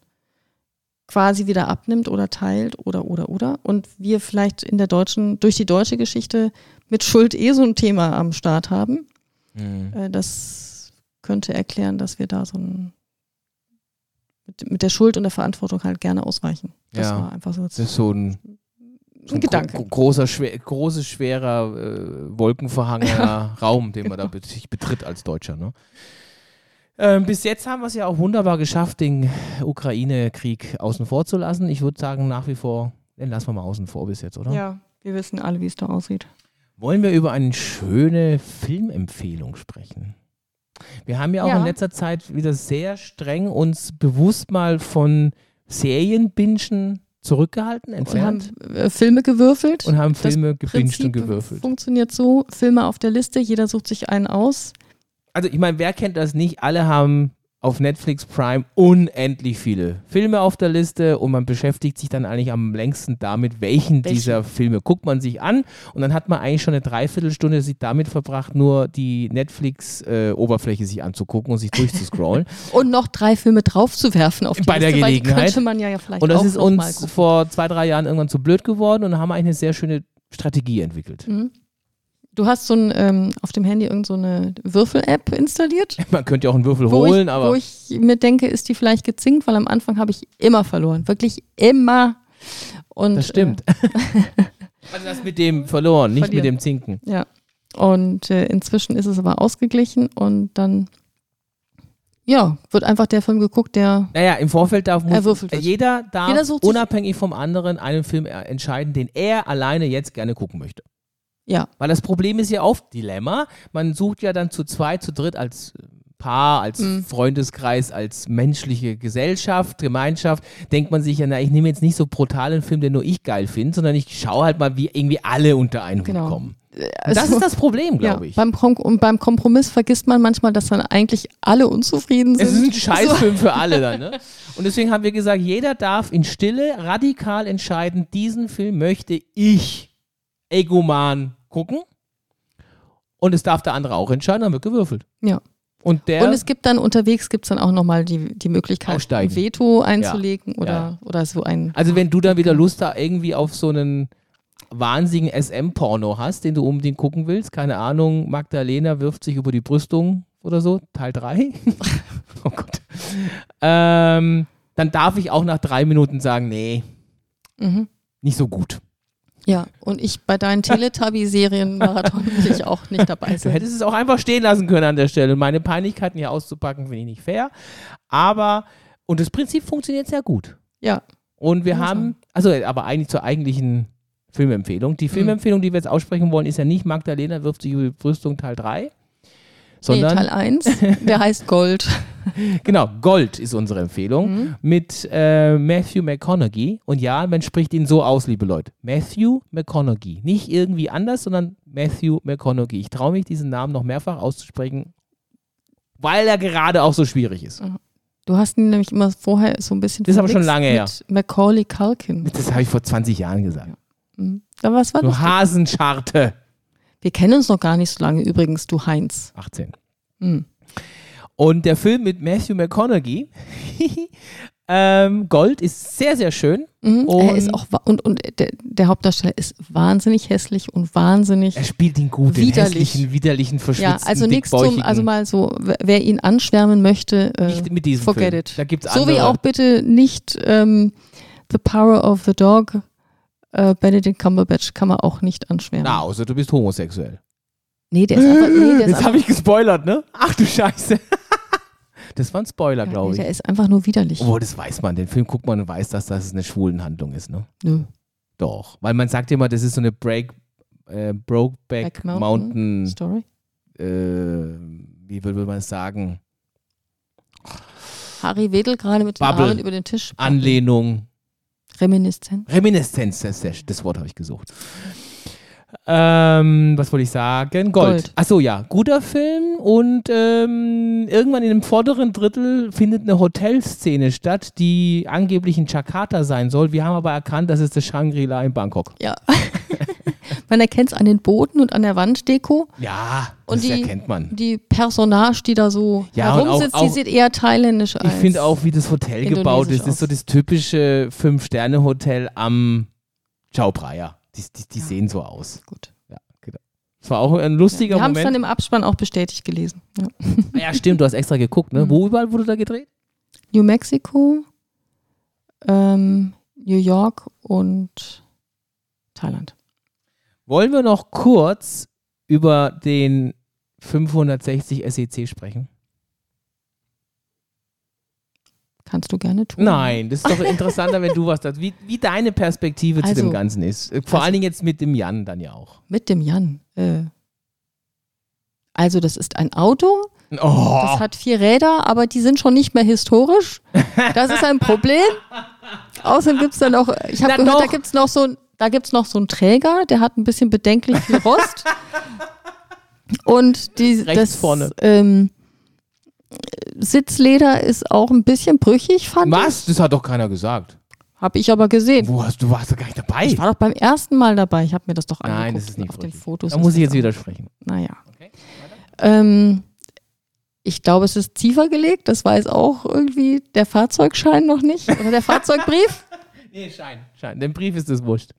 quasi wieder abnimmt oder teilt oder oder oder. Und wir vielleicht in der deutschen, durch die deutsche Geschichte mit Schuld eh so ein Thema am Start haben. Mhm. Äh, das könnte erklären, dass wir da so ein mit, mit der Schuld und der Verantwortung halt gerne ausweichen. Das Ja. war einfach so, Das ist so ein, so ein Gedanke. gro großer, schwer, großer, schwerer, äh, wolkenverhangener *laughs* Raum, den man da sich betritt als Deutscher. Ne? Ähm, bis jetzt haben wir es ja auch wunderbar geschafft, den Ukraine-Krieg außen vor zu lassen. Ich würde sagen, nach wie vor, den lassen wir mal außen vor bis jetzt, oder? Ja, wir wissen alle, wie es da aussieht. Wollen wir über eine schöne Filmempfehlung sprechen? Wir haben ja auch Ja. in letzter Zeit wieder sehr streng uns bewusst mal von Serienbingen zurückgehalten, Und haben entfernt äh, Filme gewürfelt. und haben Filme gebinged und gewürfelt. Funktioniert so: Filme auf der Liste, jeder sucht sich einen aus. Also ich meine, wer kennt das nicht? Alle haben auf Netflix Prime unendlich viele Filme auf der Liste und man beschäftigt sich dann eigentlich am längsten damit, welchen, Welchen? dieser Filme guckt man sich an und dann hat man eigentlich schon eine Dreiviertelstunde sich damit verbracht, nur die Netflix-Oberfläche sich anzugucken und sich durchzuscrollen. *laughs* *laughs* Und noch drei Filme draufzuwerfen auf die Bei der Liste, die Gelegenheit. könnte man ja, vielleicht und das ist uns vor zwei, drei Jahren irgendwann zu blöd geworden und haben eigentlich eine sehr schöne Strategie entwickelt. Mhm. Du hast so ein, ähm, auf dem Handy irgend so eine Würfel-App installiert, *laughs* Man könnte ja auch einen Würfel holen, ich, aber wo ich mir denke, ist die vielleicht gezinkt, weil am Anfang habe ich immer verloren. Wirklich immer. Und, das stimmt. *laughs* also das mit dem verloren, nicht mit Verlieren. dem Zinken. Äh, ja. Und äh, inzwischen ist es aber ausgeglichen und dann, ja, wird einfach der Film geguckt, der Naja, im Vorfeld darf äh, jeder darf Jeder unabhängig vom anderen einen Film äh, entscheiden, den er alleine jetzt gerne gucken möchte. Ja. Weil das Problem ist ja oft Dilemma. Man sucht ja dann zu zweit, zu dritt als äh, Paar, als Mhm. Freundeskreis, als menschliche Gesellschaft, Gemeinschaft, denkt man sich ja, na, ich nehme jetzt nicht so brutal einen Film, den nur ich geil finde, sondern ich schaue halt mal, wie irgendwie alle unter einen Hut Genau. kommen. Und Also- das ist das Problem, glaube ja, ich. Beim, Kom und beim Kompromiss vergisst man manchmal, dass dann eigentlich alle unzufrieden sind. Es ist ein. Scheißfilm *laughs* für alle dann, ne? Und deswegen haben wir gesagt, jeder darf in Stille radikal entscheiden, diesen Film möchte ich egoman gucken. Und es darf der andere auch entscheiden, dann wird gewürfelt. Ja. Und der, Und es gibt dann unterwegs gibt's dann auch nochmal die, die Möglichkeit, Aussteigen. ein Veto einzulegen oder, Ja. oder so ein. also wenn du dann wieder Lust da irgendwie auf so einen wahnsinnigen SM-Porno hast, den du unbedingt gucken willst, keine Ahnung, Magdalena wirft sich über die Brüstung oder so, Teil 3. *laughs* oh Gott. Ähm, dann darf ich auch nach drei Minuten sagen, nee, Mhm. nicht so gut. Ja, und ich bei deinen *laughs* Teletubby-Serien-Marathon will ich auch nicht dabei Du sein. hättest es auch einfach stehen lassen können an der Stelle. Meine Peinlichkeiten hier auszupacken, finde ich nicht fair. Aber, und das Prinzip funktioniert sehr gut. Ja, Und wir haben, also aber eigentlich zur eigentlichen Filmempfehlung. Die Filmempfehlung, die wir jetzt aussprechen wollen, ist ja nicht Magdalena wirft sich über die Brüstung Teil 3, nee, sondern, Teil 1, der heißt Gold. *laughs* genau, Gold ist unsere Empfehlung Mhm. mit äh, Matthew McConaughey. Und ja, man spricht ihn so aus, liebe Leute. Matthew McConaughey. Nicht irgendwie anders, sondern Matthew McConaughey. Ich traue mich, diesen Namen noch mehrfach auszusprechen, weil er gerade auch so schwierig ist. Du hast ihn nämlich immer vorher so ein bisschen Das ist aber schon lange her. Macaulay Culkin. Das habe ich vor 20 Jahren gesagt. Mhm. Da was war Du das? Hasenscharte. Wir kennen uns noch gar nicht so lange übrigens, du Heinz. 18. Mhm. Und der Film mit Matthew McConaughey, *laughs* ähm, Gold, ist sehr, sehr schön. Mhm. Und- er ist auch und, und der, der Hauptdarsteller ist wahnsinnig hässlich und wahnsinnig. Er spielt ihn gut, den Widerlich. hässlichen, widerlichen, verschwitzten, Ja, also nichts zum, also mal so, wer- ihn anschwärmen möchte, äh, Nicht mit diesem forget Film. it. Da gibt's so wie auch bitte nicht ähm, The Power of the Dog, äh, Benedict Cumberbatch kann man auch nicht anschwärmen. Na, außer du bist homosexuell. Nee, der ist einfach, nee, der *laughs* Jetzt habe ich gespoilert, ne? Ach du Scheiße. *laughs* das war ein Spoiler, ja, glaube nee, ich. der ist einfach nur widerlich. Obwohl, das weiß man. Den Film guckt man und weiß, dass das eine Schwulenhandlung ist, ne? Nö. Doch. Weil man sagt immer, das ist so eine Break, äh, Brokeback Back Mountain Mountain, Story. äh, wie würde man es sagen? Harry wedelt gerade mit den Bubble. Armen über den Tisch. Anlehnung, Reminiszenz. Reminiszenz, das, das, Wort habe ich gesucht. Ähm, was wollte ich sagen? Gold. Gold. Achso, ja. Guter Film und ähm, irgendwann in dem vorderen Drittel findet eine Hotelszene statt, die angeblich in Jakarta sein soll. Wir haben aber erkannt, das ist das Shangri-La in Bangkok. Ja. *laughs* man erkennt es an den Booten und an der Wanddeko. Ja, Und das die- erkennt man. Die Personage, die da so Ja, und auch- herumsitzt, die sieht eher thailändisch aus. Ich finde auch, wie das Hotel gebaut ist, Indonesisch ist so das typische Fünf-Sterne-Hotel am Chao Phraya. Die, die, die Ja. sehen so aus. Gut. Ja, genau. Das war auch ein lustiger Wir haben es dann Moment. im Abspann auch bestätigt gelesen. Ja. Ja, stimmt, du hast extra geguckt, ne? Mhm. Wo überall wurde da gedreht? New Mexico, ähm, New York und Thailand. Wollen wir noch kurz über den 560 SEC E sprechen? Kannst du gerne tun. Nein, das ist doch *laughs* interessanter, wenn du was da, wie, wie deine Perspektive zu Also- dem Ganzen ist. Vor also- allen Dingen jetzt mit dem Jan dann ja auch. Mit dem Jan. Äh, also das ist ein Auto, Oh, das hat vier Räder, aber die sind schon nicht mehr historisch. Das ist ein Problem. *laughs* Außerdem gibt es dann noch, ich habe gehört, da doch. gibt es noch so ein- da noch so einen Träger, der hat ein bisschen bedenklich viel Rost. *laughs* Und die, Rechts das vorne. Ähm, Sitzleder ist auch ein bisschen brüchig, fand was? Das hat doch keiner gesagt. ich. Habe ich aber gesehen. Wo hast, du warst doch gar nicht dabei. Ich war doch beim ersten Mal dabei. Ich habe mir das doch angeguckt. Nein, das ist nicht auf den. Fotos. Da muss ich jetzt widersprechen. Naja. Okay, Ähm, ich glaube, es ist tiefer gelegt. Das weiß auch irgendwie der Fahrzeugschein noch nicht. Oder der Fahrzeugbrief. *laughs* Nee, Schein. Schein. Dem Brief ist das wurscht.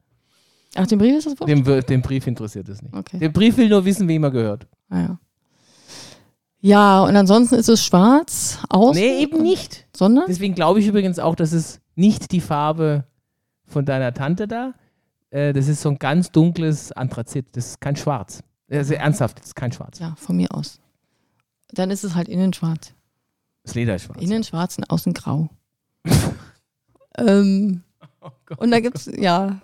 Ach, den Brief ist das wohl? Dem, wir- dem Brief interessiert es nicht. Okay. Der Brief will nur wissen, wem er gehört. Naja. Ja, und ansonsten ist es schwarz außen. Nee, eben nicht. Sondern? Deswegen glaube ich übrigens auch, dass es nicht die Farbe von deiner Tante da. Äh, das ist so ein ganz dunkles Anthrazit. Das ist kein Schwarz. Also ernsthaft, das ist kein Schwarz. Ja, von mir aus. Dann ist es halt innen schwarz. Das Leder ist schwarz. Innen schwarz und außen grau. *laughs* ähm, Oh Gott. und da gibt's, ja.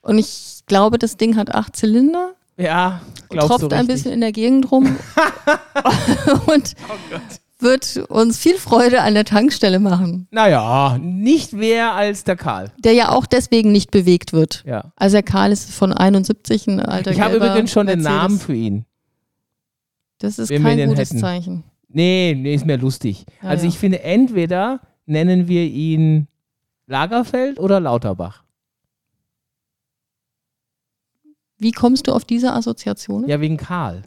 Und ich glaube, das Ding hat acht Zylinder. Ja, glaubst tropft du ein bisschen in der Gegend rum *laughs* und Oh wird uns viel Freude an der Tankstelle machen, Naja, nicht mehr als der Karl. der ja auch deswegen nicht bewegt wird. Ja. Also der Karl ist von 71 ein alter Ich habe übrigens schon den Mercedes. Namen für ihn. Das ist kein den gutes hätten. Zeichen. Nee, nee, ist mir lustig. Ja, also ja. ich finde, entweder nennen wir ihn Lagerfeld oder Lauterbach. Wie kommst du auf diese Assoziation? Ja, wegen Karl.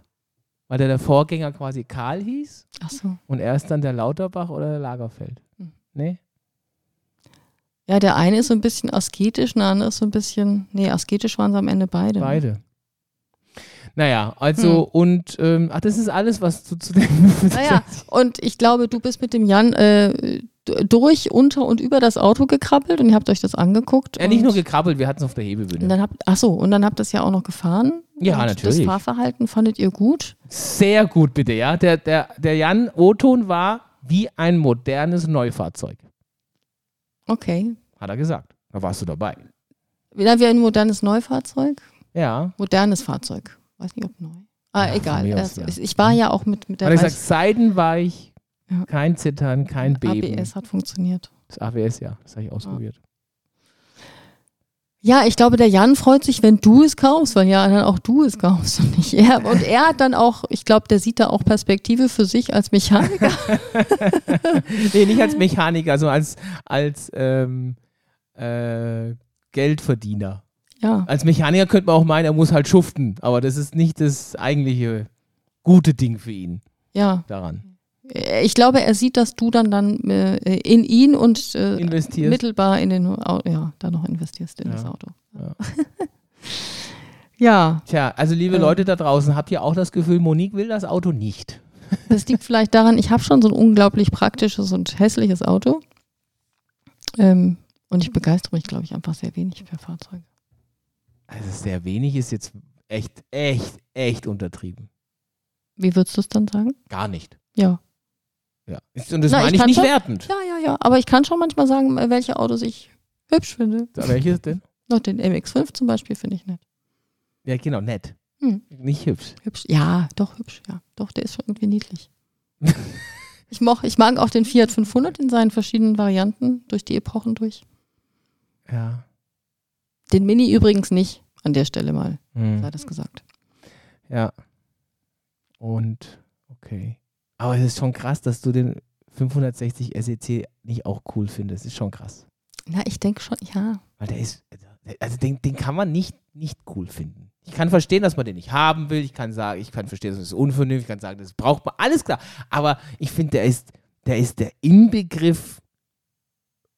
Weil der, der Vorgänger quasi Karl hieß Ach so. und er ist dann der Lauterbach oder der Lagerfeld. Hm. Nee? Ja, der eine ist so ein bisschen asketisch, der andere ist so ein bisschen, nee, asketisch waren sie am Ende beide. ne? Beide. Naja, also Hm. und, ähm, ach, das ist alles, was du zu dem. Naja, *laughs* und ich glaube, du bist mit dem Jan äh, durch, unter und über das Auto gekrabbelt und ihr habt euch das angeguckt. ja, nicht und, nur gekrabbelt, wir hatten es auf der und Hebebühne. dann habt, ach so, und dann habt ihr es ja auch noch gefahren. Ja, und natürlich. Das Fahrverhalten fandet ihr gut. Sehr gut, bitte, ja. Der, der, der Jan Oton war wie ein modernes Neufahrzeug, Okay. hat er gesagt. Da warst du dabei. Wieder wie ein modernes Neufahrzeug? Ja. Modernes Fahrzeug. Weiß nicht, ob neu. Ah, Ja, egal. aus, Das- ja. Ich war ja auch mit, mit der Hat er gesagt, seidenweich, Ja. kein Zittern, kein Beben. ABS hat funktioniert. Das AWS, ja, das habe ich ausprobiert. Ja, ich glaube, der Jan freut sich, wenn du es kaufst, weil ja dann auch du es kaufst und nicht er. *laughs* Und er hat dann auch, ich glaube, der sieht da auch Perspektive für sich als Mechaniker. *laughs* nee, nicht als Mechaniker, sondern als, als ähm, äh, Geldverdiener. Ja, Als Mechaniker könnte man auch meinen, er muss halt schuften, aber das ist nicht das eigentliche gute Ding für ihn ja. daran. Ich glaube, er sieht, dass du dann dann äh, in ihn und äh, mittelbar in den, ja, da noch investierst in Ja. das Auto. Ja. *laughs* Ja, Tja, also liebe Ähm. Leute da draußen, habt ihr auch das Gefühl, Monique will das Auto nicht? *laughs* das liegt vielleicht daran, ich habe schon so ein unglaublich praktisches und hässliches Auto. Ähm, und ich begeistere mich, glaube ich, einfach sehr wenig für Fahrzeuge. Also sehr wenig ist jetzt echt, echt, echt untertrieben. Wie würdest du es dann sagen? Gar nicht. Ja. Ja. Und das Na, ich meine ich kann nicht schon- wertend. Ja, ja, ja. Aber ich kann schon manchmal sagen, welche Autos ich hübsch finde. Ja. Welches denn? Noch den MX5 zum Beispiel finde ich nett. Ja, genau, nett. Hm. Nicht hübsch. Hübsch. Ja, doch, hübsch. Ja, doch, der ist schon irgendwie niedlich. *laughs* ich, moch, ich mag auch den Fiat 500 in seinen verschiedenen Varianten durch die Epochen durch. Ja. Den Mini übrigens nicht. An der Stelle mal Hm. sei das gesagt. Ja. Und, okay. Aber es ist schon krass, dass du den 560 SEC E nicht auch cool findest. Ist schon krass. Na, ich denke schon, ja. Weil der ist, also den, den kann man nicht, nicht cool finden. Ich kann verstehen, dass man den nicht haben will. Ich kann sagen, ich kann verstehen, dass es unvernünftig. Ich kann sagen, das braucht man. Alles klar. Aber ich finde, der ist, der ist der Inbegriff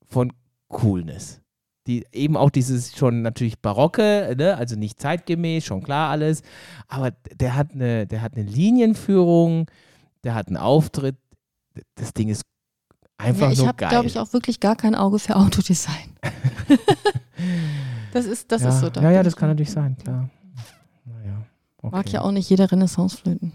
von Coolness. Die, eben auch dieses schon natürlich barocke, ne? also nicht zeitgemäß, schon klar alles. Aber der hat eine, der hat eine Linienführung, der hat einen Auftritt. Das Ding ist einfach ja ich nur habe, geil. glaube ich, auch wirklich gar kein Auge für Autodesign. *laughs* das ist, das ja, ist so. da Ja, ja, das ich kann natürlich sein, klar. Naja. Okay. Mag ja auch nicht jeder Renaissanceflöten.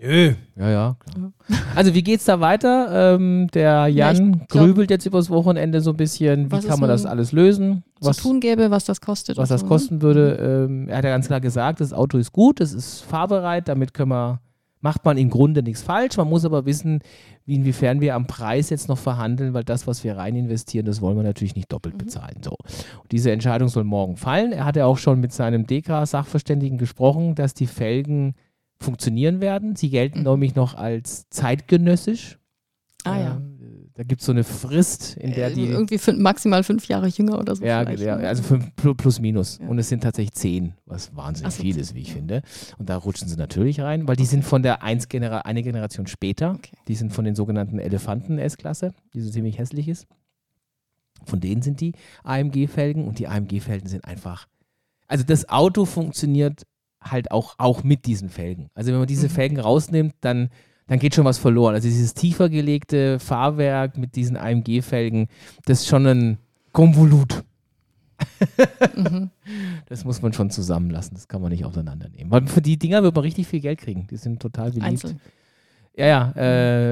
Nö. Ja, ja. Klar. Also wie geht's da weiter? Ähm, der Ja, ich Jan glaub- grübelt jetzt übers Wochenende so ein bisschen, wie Was kann man das alles lösen? Zu tun gäbe, was das kostet. was das so, ne? kosten würde. Ähm, er hat ja ganz klar gesagt, das Auto ist gut, es ist fahrbereit, damit können wir, macht man im Grunde nichts falsch. Man muss aber wissen, wie, inwiefern wir am Preis jetzt noch verhandeln, weil das, was wir rein investieren, das wollen wir natürlich nicht doppelt Mhm. bezahlen. So. Und diese Entscheidung soll morgen fallen. Er hat ja auch schon mit seinem DK-Sachverständigen gesprochen, dass die Felgen funktionieren werden. Sie gelten Mhm. nämlich noch als zeitgenössisch. Ah ja. Da gibt es so eine Frist, in der Äh, die irgendwie fün- maximal fünf Jahre jünger oder so. ja, ja, ne? also fünf, plu- plus minus. Ja. Und es sind tatsächlich zehn, was wahnsinnig so, viel ist, wie ich ja. finde. Und da rutschen sie natürlich rein, weil die sind von der eins Genera eine Generation später. Okay. Die sind von den sogenannten Elefanten S-Klasse, die so ziemlich hässlich ist. Von denen sind die AMG-Felgen und die AMG-Felgen sind einfach. Also das Auto funktioniert halt auch, auch mit diesen Felgen. Also wenn man diese Mhm. Felgen rausnimmt, dann, dann geht schon was verloren. Also dieses tiefer gelegte Fahrwerk mit diesen AMG-Felgen, das ist schon ein Konvolut. Mhm. Das muss man schon zusammenlassen. Das kann man nicht auseinandernehmen. Weil für die Dinger wird man richtig viel Geld kriegen. Die sind total beliebt. Einzeln. Ja, ja,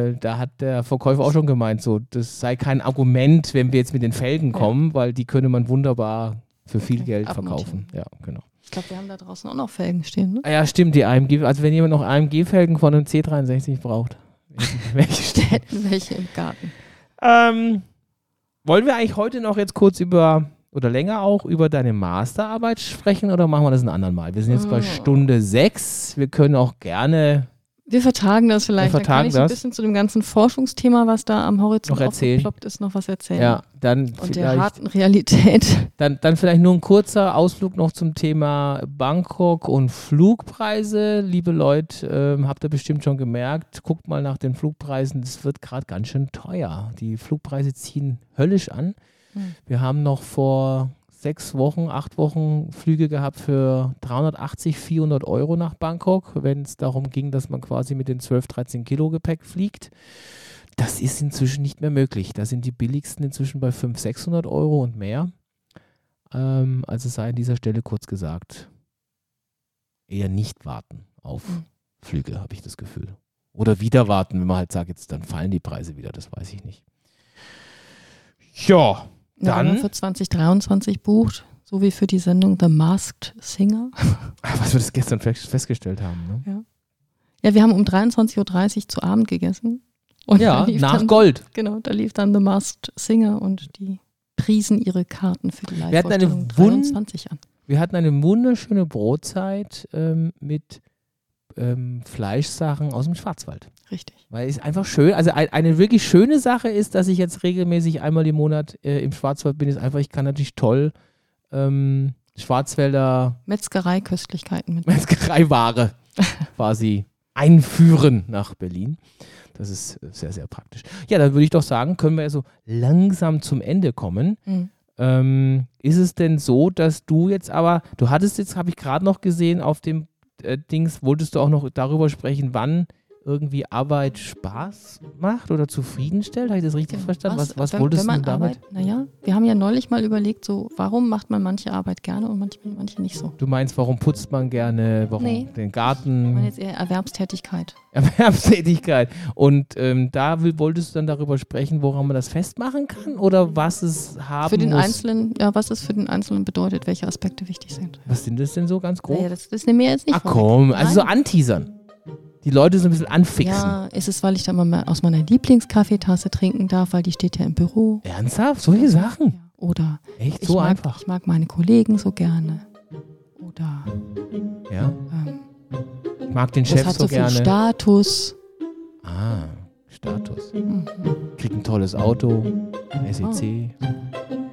äh, da hat der Verkäufer auch schon gemeint, so, das sei kein Argument, wenn wir jetzt mit den Felgen Ja. kommen, weil die könne man wunderbar für viel Okay, Geld abmontieren. verkaufen. Ja, genau. Ich glaube, wir haben da draußen auch noch Felgen stehen. Ne? Ah ja, stimmt, die AMG, also wenn jemand noch AMG-Felgen von einem C63 braucht, *laughs* welche stehen? Hätten welche im Garten. Ähm, wollen wir eigentlich heute noch jetzt kurz über oder länger auch über deine Masterarbeit sprechen oder machen wir das ein andermal? Wir sind jetzt bei Oh. Stunde sechs. Wir können auch gerne Wir vertagen das vielleicht. Wir Dann kann vertagen ich so ein bisschen zu dem ganzen Forschungsthema, was da am Horizont aufgeploppt ist, noch was erzählen. ja, dann Und der harten Realität. *laughs* dann, dann vielleicht nur ein kurzer Ausflug noch zum Thema Bangkok und Flugpreise. Liebe Leute, ähm, habt ihr bestimmt schon gemerkt, guckt mal nach den Flugpreisen, das wird gerade ganz schön teuer. Die Flugpreise ziehen höllisch an. Hm. Wir haben noch vor sechs Wochen, acht Wochen Flüge gehabt für 380, 400 Euro nach Bangkok, wenn es darum ging, dass man quasi mit den 12, 13 Kilo Gepäck fliegt. Das ist inzwischen nicht mehr möglich. Da sind die billigsten inzwischen bei 500, 600 Euro und mehr. Ähm, also sei an dieser Stelle kurz gesagt, eher nicht warten auf Mhm. Flüge, habe ich das Gefühl. Oder wieder warten, wenn man halt sagt, jetzt dann fallen die Preise wieder, das weiß ich nicht. Ja, Ja, Dann- für 2023 bucht, so wie für die Sendung The Masked Singer. *laughs* was wir das gestern fest- festgestellt haben. Ne? Ja, wir haben um 23.30 Uhr zu Abend gegessen. Und Ja, nach dann, Gold. Genau, da lief dann The Masked Singer und die priesen ihre Karten für die Live-Vorstellung wun- 23 an. Wir hatten eine wunderschöne Brotzeit ähm, mit ähm, Fleischsachen aus dem Schwarzwald. Richtig. Weil es einfach schön, also ein, eine wirklich schöne Sache ist, dass ich jetzt regelmäßig einmal im Monat äh, im Schwarzwald bin, ist einfach, ich kann natürlich toll ähm, Schwarzwälder Metzgerei-Köstlichkeiten mit. Metzgereiware *laughs* quasi einführen nach Berlin. Das ist äh, sehr, sehr praktisch. Ja, dann würde ich doch sagen, können wir ja so langsam zum Ende kommen. Mhm. Ähm, ist es denn so, dass du jetzt aber, du hattest jetzt, habe ich gerade noch gesehen, auf dem äh, Dings, wolltest du auch noch darüber sprechen, wann irgendwie Arbeit Spaß macht oder zufriedenstellt? Habe ich das richtig verstanden? Was, was wenn, wolltest wenn man du damit? Arbeit, naja, wir haben ja neulich mal überlegt, so, warum macht man manche Arbeit gerne und manche, manche nicht so. Du meinst, warum putzt man gerne, warum Nee. den Ich Garten? meine jetzt eher Erwerbstätigkeit. *laughs* Erwerbstätigkeit. Und ähm, da will, wolltest du dann darüber sprechen, woran man das festmachen kann oder was es haben Für den muss? Einzelnen, ja, was es für den Einzelnen bedeutet, welche Aspekte wichtig sind. Was sind das denn so ganz grob? Naja, das, das nehmen wir jetzt nicht Ach vor. komm, also so anteasern die Leute so ein bisschen anfixen. Ja, ist es, weil ich da mal aus meiner Lieblingskaffeetasse trinken darf, weil die steht ja im Büro. Ernsthaft? Solche Sachen? Oder Echt? So mag, einfach? Ich mag meine Kollegen so gerne. Oder ja. Ähm, ich mag den Chef so, so gerne. Viel Status. Ah, Status. Mhm. Krieg ein tolles Auto, ein SEC, oh.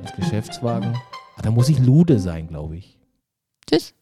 als Geschäftswagen. Ah, da muss ich Lude sein, glaube ich. Tschüss.